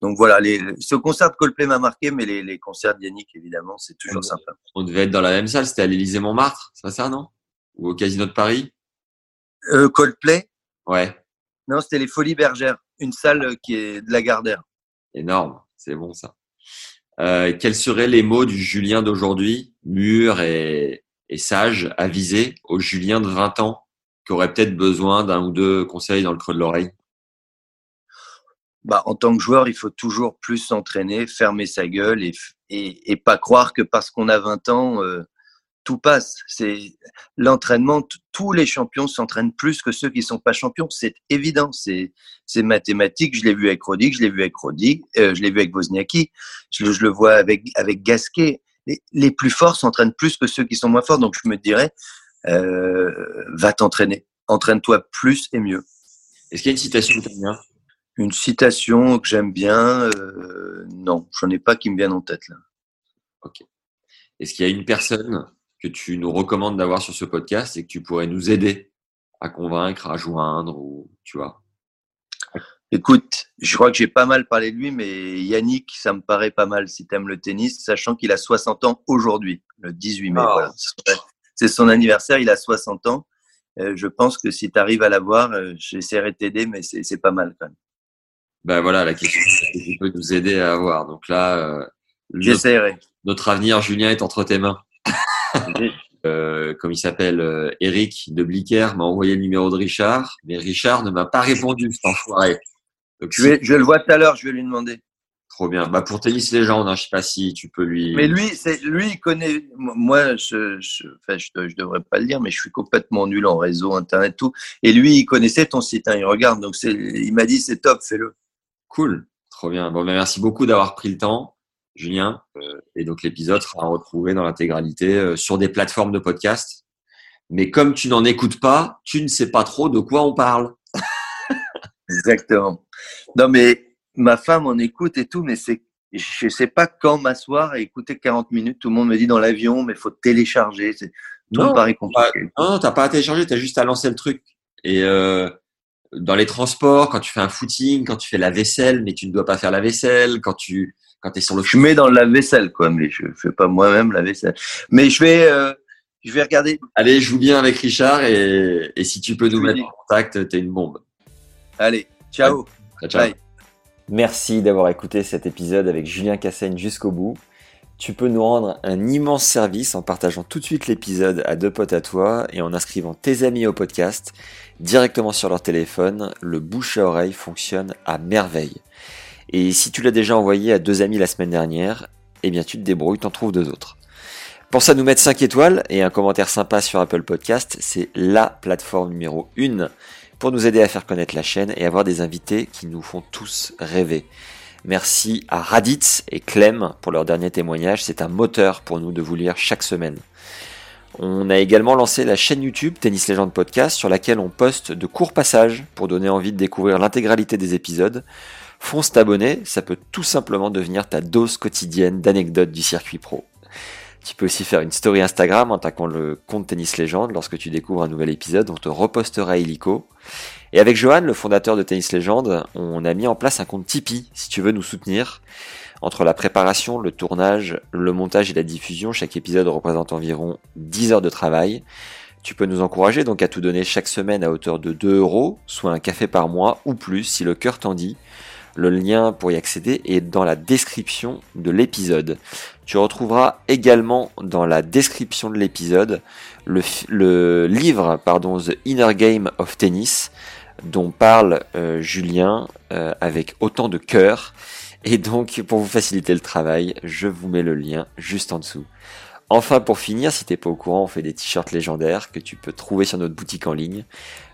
Donc voilà, les, ce concert de Coldplay m'a marqué, mais les, les concerts d'Yannick évidemment c'est toujours sympa. On devait être dans la même salle, c'était à l'Élysée Montmartre, c'est ça non? Ou au Casino de Paris? Coldplay? Ouais. Non, c'était les Folies Bergères, une salle qui est de la Gardère. Énorme, c'est bon ça. Euh, quels seraient les mots du Julien d'aujourd'hui, mûr et, et sage, avisé au Julien de 20 ans qui aurait peut-être besoin d'un ou deux conseils dans le creux de l'oreille? Bah, en tant que joueur, il faut toujours plus s'entraîner, fermer sa gueule et, et, et, pas croire que parce qu'on a 20 ans, euh, tout passe. C'est l'entraînement. Tous les champions s'entraînent plus que ceux qui sont pas champions. C'est évident. C'est c'est mathématique. Je l'ai vu avec Roddick, je l'ai vu avec Roddick, euh, je l'ai vu avec Wozniacki, je, je, le vois avec avec Gasquet. Les, les plus forts s'entraînent plus que ceux qui sont moins forts. Donc je me dirais, euh, va t'entraîner. Entraîne-toi plus et mieux. Est-ce qu'il y a une citation que tu bien? Une citation que j'aime bien euh, Non, j'en ai pas qui me viennent en tête là. Ok. Est-ce qu'il y a une personne que tu nous recommandes d'avoir sur ce podcast et que tu pourrais nous aider à convaincre, à joindre ou tu vois Écoute, je crois que j'ai pas mal parlé de lui, mais Yannick, ça me paraît pas mal si tu aimes le tennis, sachant qu'il a 60 ans aujourd'hui, le 18 mai. Oh. Voilà c'est son anniversaire, il a 60 ans. Euh, je pense que si tu arrives à l'avoir, euh, j'essaierai de t'aider, mais c'est pas mal quand même. Ben voilà, la question, c'est tu peux nous aider à avoir. Donc là, euh, j'essaierai. Notre, avenir, Julien, est entre tes mains. Euh, comme il s'appelle, Eric de Blicker m'a envoyé le numéro de Richard, mais Richard ne m'a pas répondu, cet enfoiré. Donc, je, vais, je le vois tout à l'heure, je vais lui demander. Trop bien. Bah pour Tennis Légende, hein, je sais pas si tu peux lui. Mais lui, c'est lui, il connaît. Moi, je, je, enfin, je, je, devrais pas le dire, mais je suis complètement nul en réseau, internet, tout. Et lui, il connaissait ton site, hein, il regarde. Donc c'est, il m'a dit, c'est top, fais-le. Cool, trop bien. Bon, ben, merci beaucoup d'avoir pris le temps, Julien. Euh, et donc l'épisode sera retrouvé dans l'intégralité euh, sur des plateformes de podcast. Mais comme tu n'en écoutes pas, tu ne sais pas trop de quoi on parle. Exactement. Non, mais ma femme en écoute et tout, mais c'est, je sais pas quand m'asseoir et écouter 40 minutes. Tout le monde me dit dans l'avion, mais faut télécharger. C'est, tout non, me paraît compliqué. non, t'as pas à télécharger, t'as juste à lancer le truc. Et euh, dans les transports, quand tu fais un footing, quand tu fais la vaisselle, mais tu ne dois pas faire la vaisselle, quand tu quand es sur le. Je mets dans la vaisselle, quoi, mais je fais pas moi-même la vaisselle. Mais je vais. Euh, je vais regarder. Allez, joue bien avec Richard et, et si tu peux nous mettre en contact, t'es une bombe. Allez, ciao. ciao. ciao. Merci d'avoir écouté cet épisode avec Julien Cassaigne jusqu'au bout. Tu peux nous rendre un immense service en partageant tout de suite l'épisode à deux potes à toi et en inscrivant tes amis au podcast directement sur leur téléphone. Le bouche à oreille fonctionne à merveille. Et si tu l'as déjà envoyé à deux amis la semaine dernière, eh bien tu te débrouilles, t'en trouves deux autres. Pense à nous mettre 5 étoiles et un commentaire sympa sur Apple Podcast, c'est la plateforme numéro 1 pour nous aider à faire connaître la chaîne et avoir des invités qui nous font tous rêver. Merci à Raditz et Clem pour leur dernier témoignage. C'est un moteur pour nous de vous lire chaque semaine. On a également lancé la chaîne YouTube Tennis Legend Podcast sur laquelle on poste de courts passages pour donner envie de découvrir l'intégralité des épisodes. Fonce t'abonner, ça peut tout simplement devenir ta dose quotidienne d'anecdotes du circuit pro. Tu peux aussi faire une story Instagram en taquant le compte Tennis Légende. Lorsque tu découvres un nouvel épisode, on te repostera illico. Et avec Johan, le fondateur de Tennis Légende, on a mis en place un compte Tipeee si tu veux nous soutenir. Entre la préparation, le tournage, le montage et la diffusion, chaque épisode représente environ 10 heures de travail. Tu peux nous encourager donc à tout donner chaque semaine à hauteur de 2 euros, soit un café par mois ou plus si le cœur t'en dit. Le lien pour y accéder est dans la description de l'épisode. Tu retrouveras également dans la description de l'épisode le, livre pardon, The Inner Game of Tennis dont parle euh, Julien euh, avec autant de cœur. Et donc, pour vous faciliter le travail, je vous mets le lien juste en dessous. Enfin, pour finir, si t'es pas au courant, on fait des t-shirts légendaires que tu peux trouver sur notre boutique en ligne,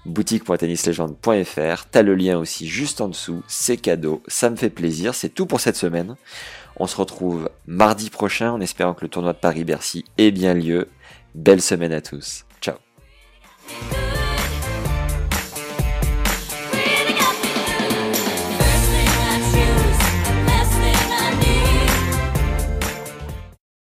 boutique.tennislegende.fr. T'as le lien aussi juste en dessous, c'est cadeau, ça me fait plaisir, c'est tout pour cette semaine. On se retrouve mardi prochain en espérant que le tournoi de Paris-Bercy ait bien lieu. Belle semaine à tous. Ciao.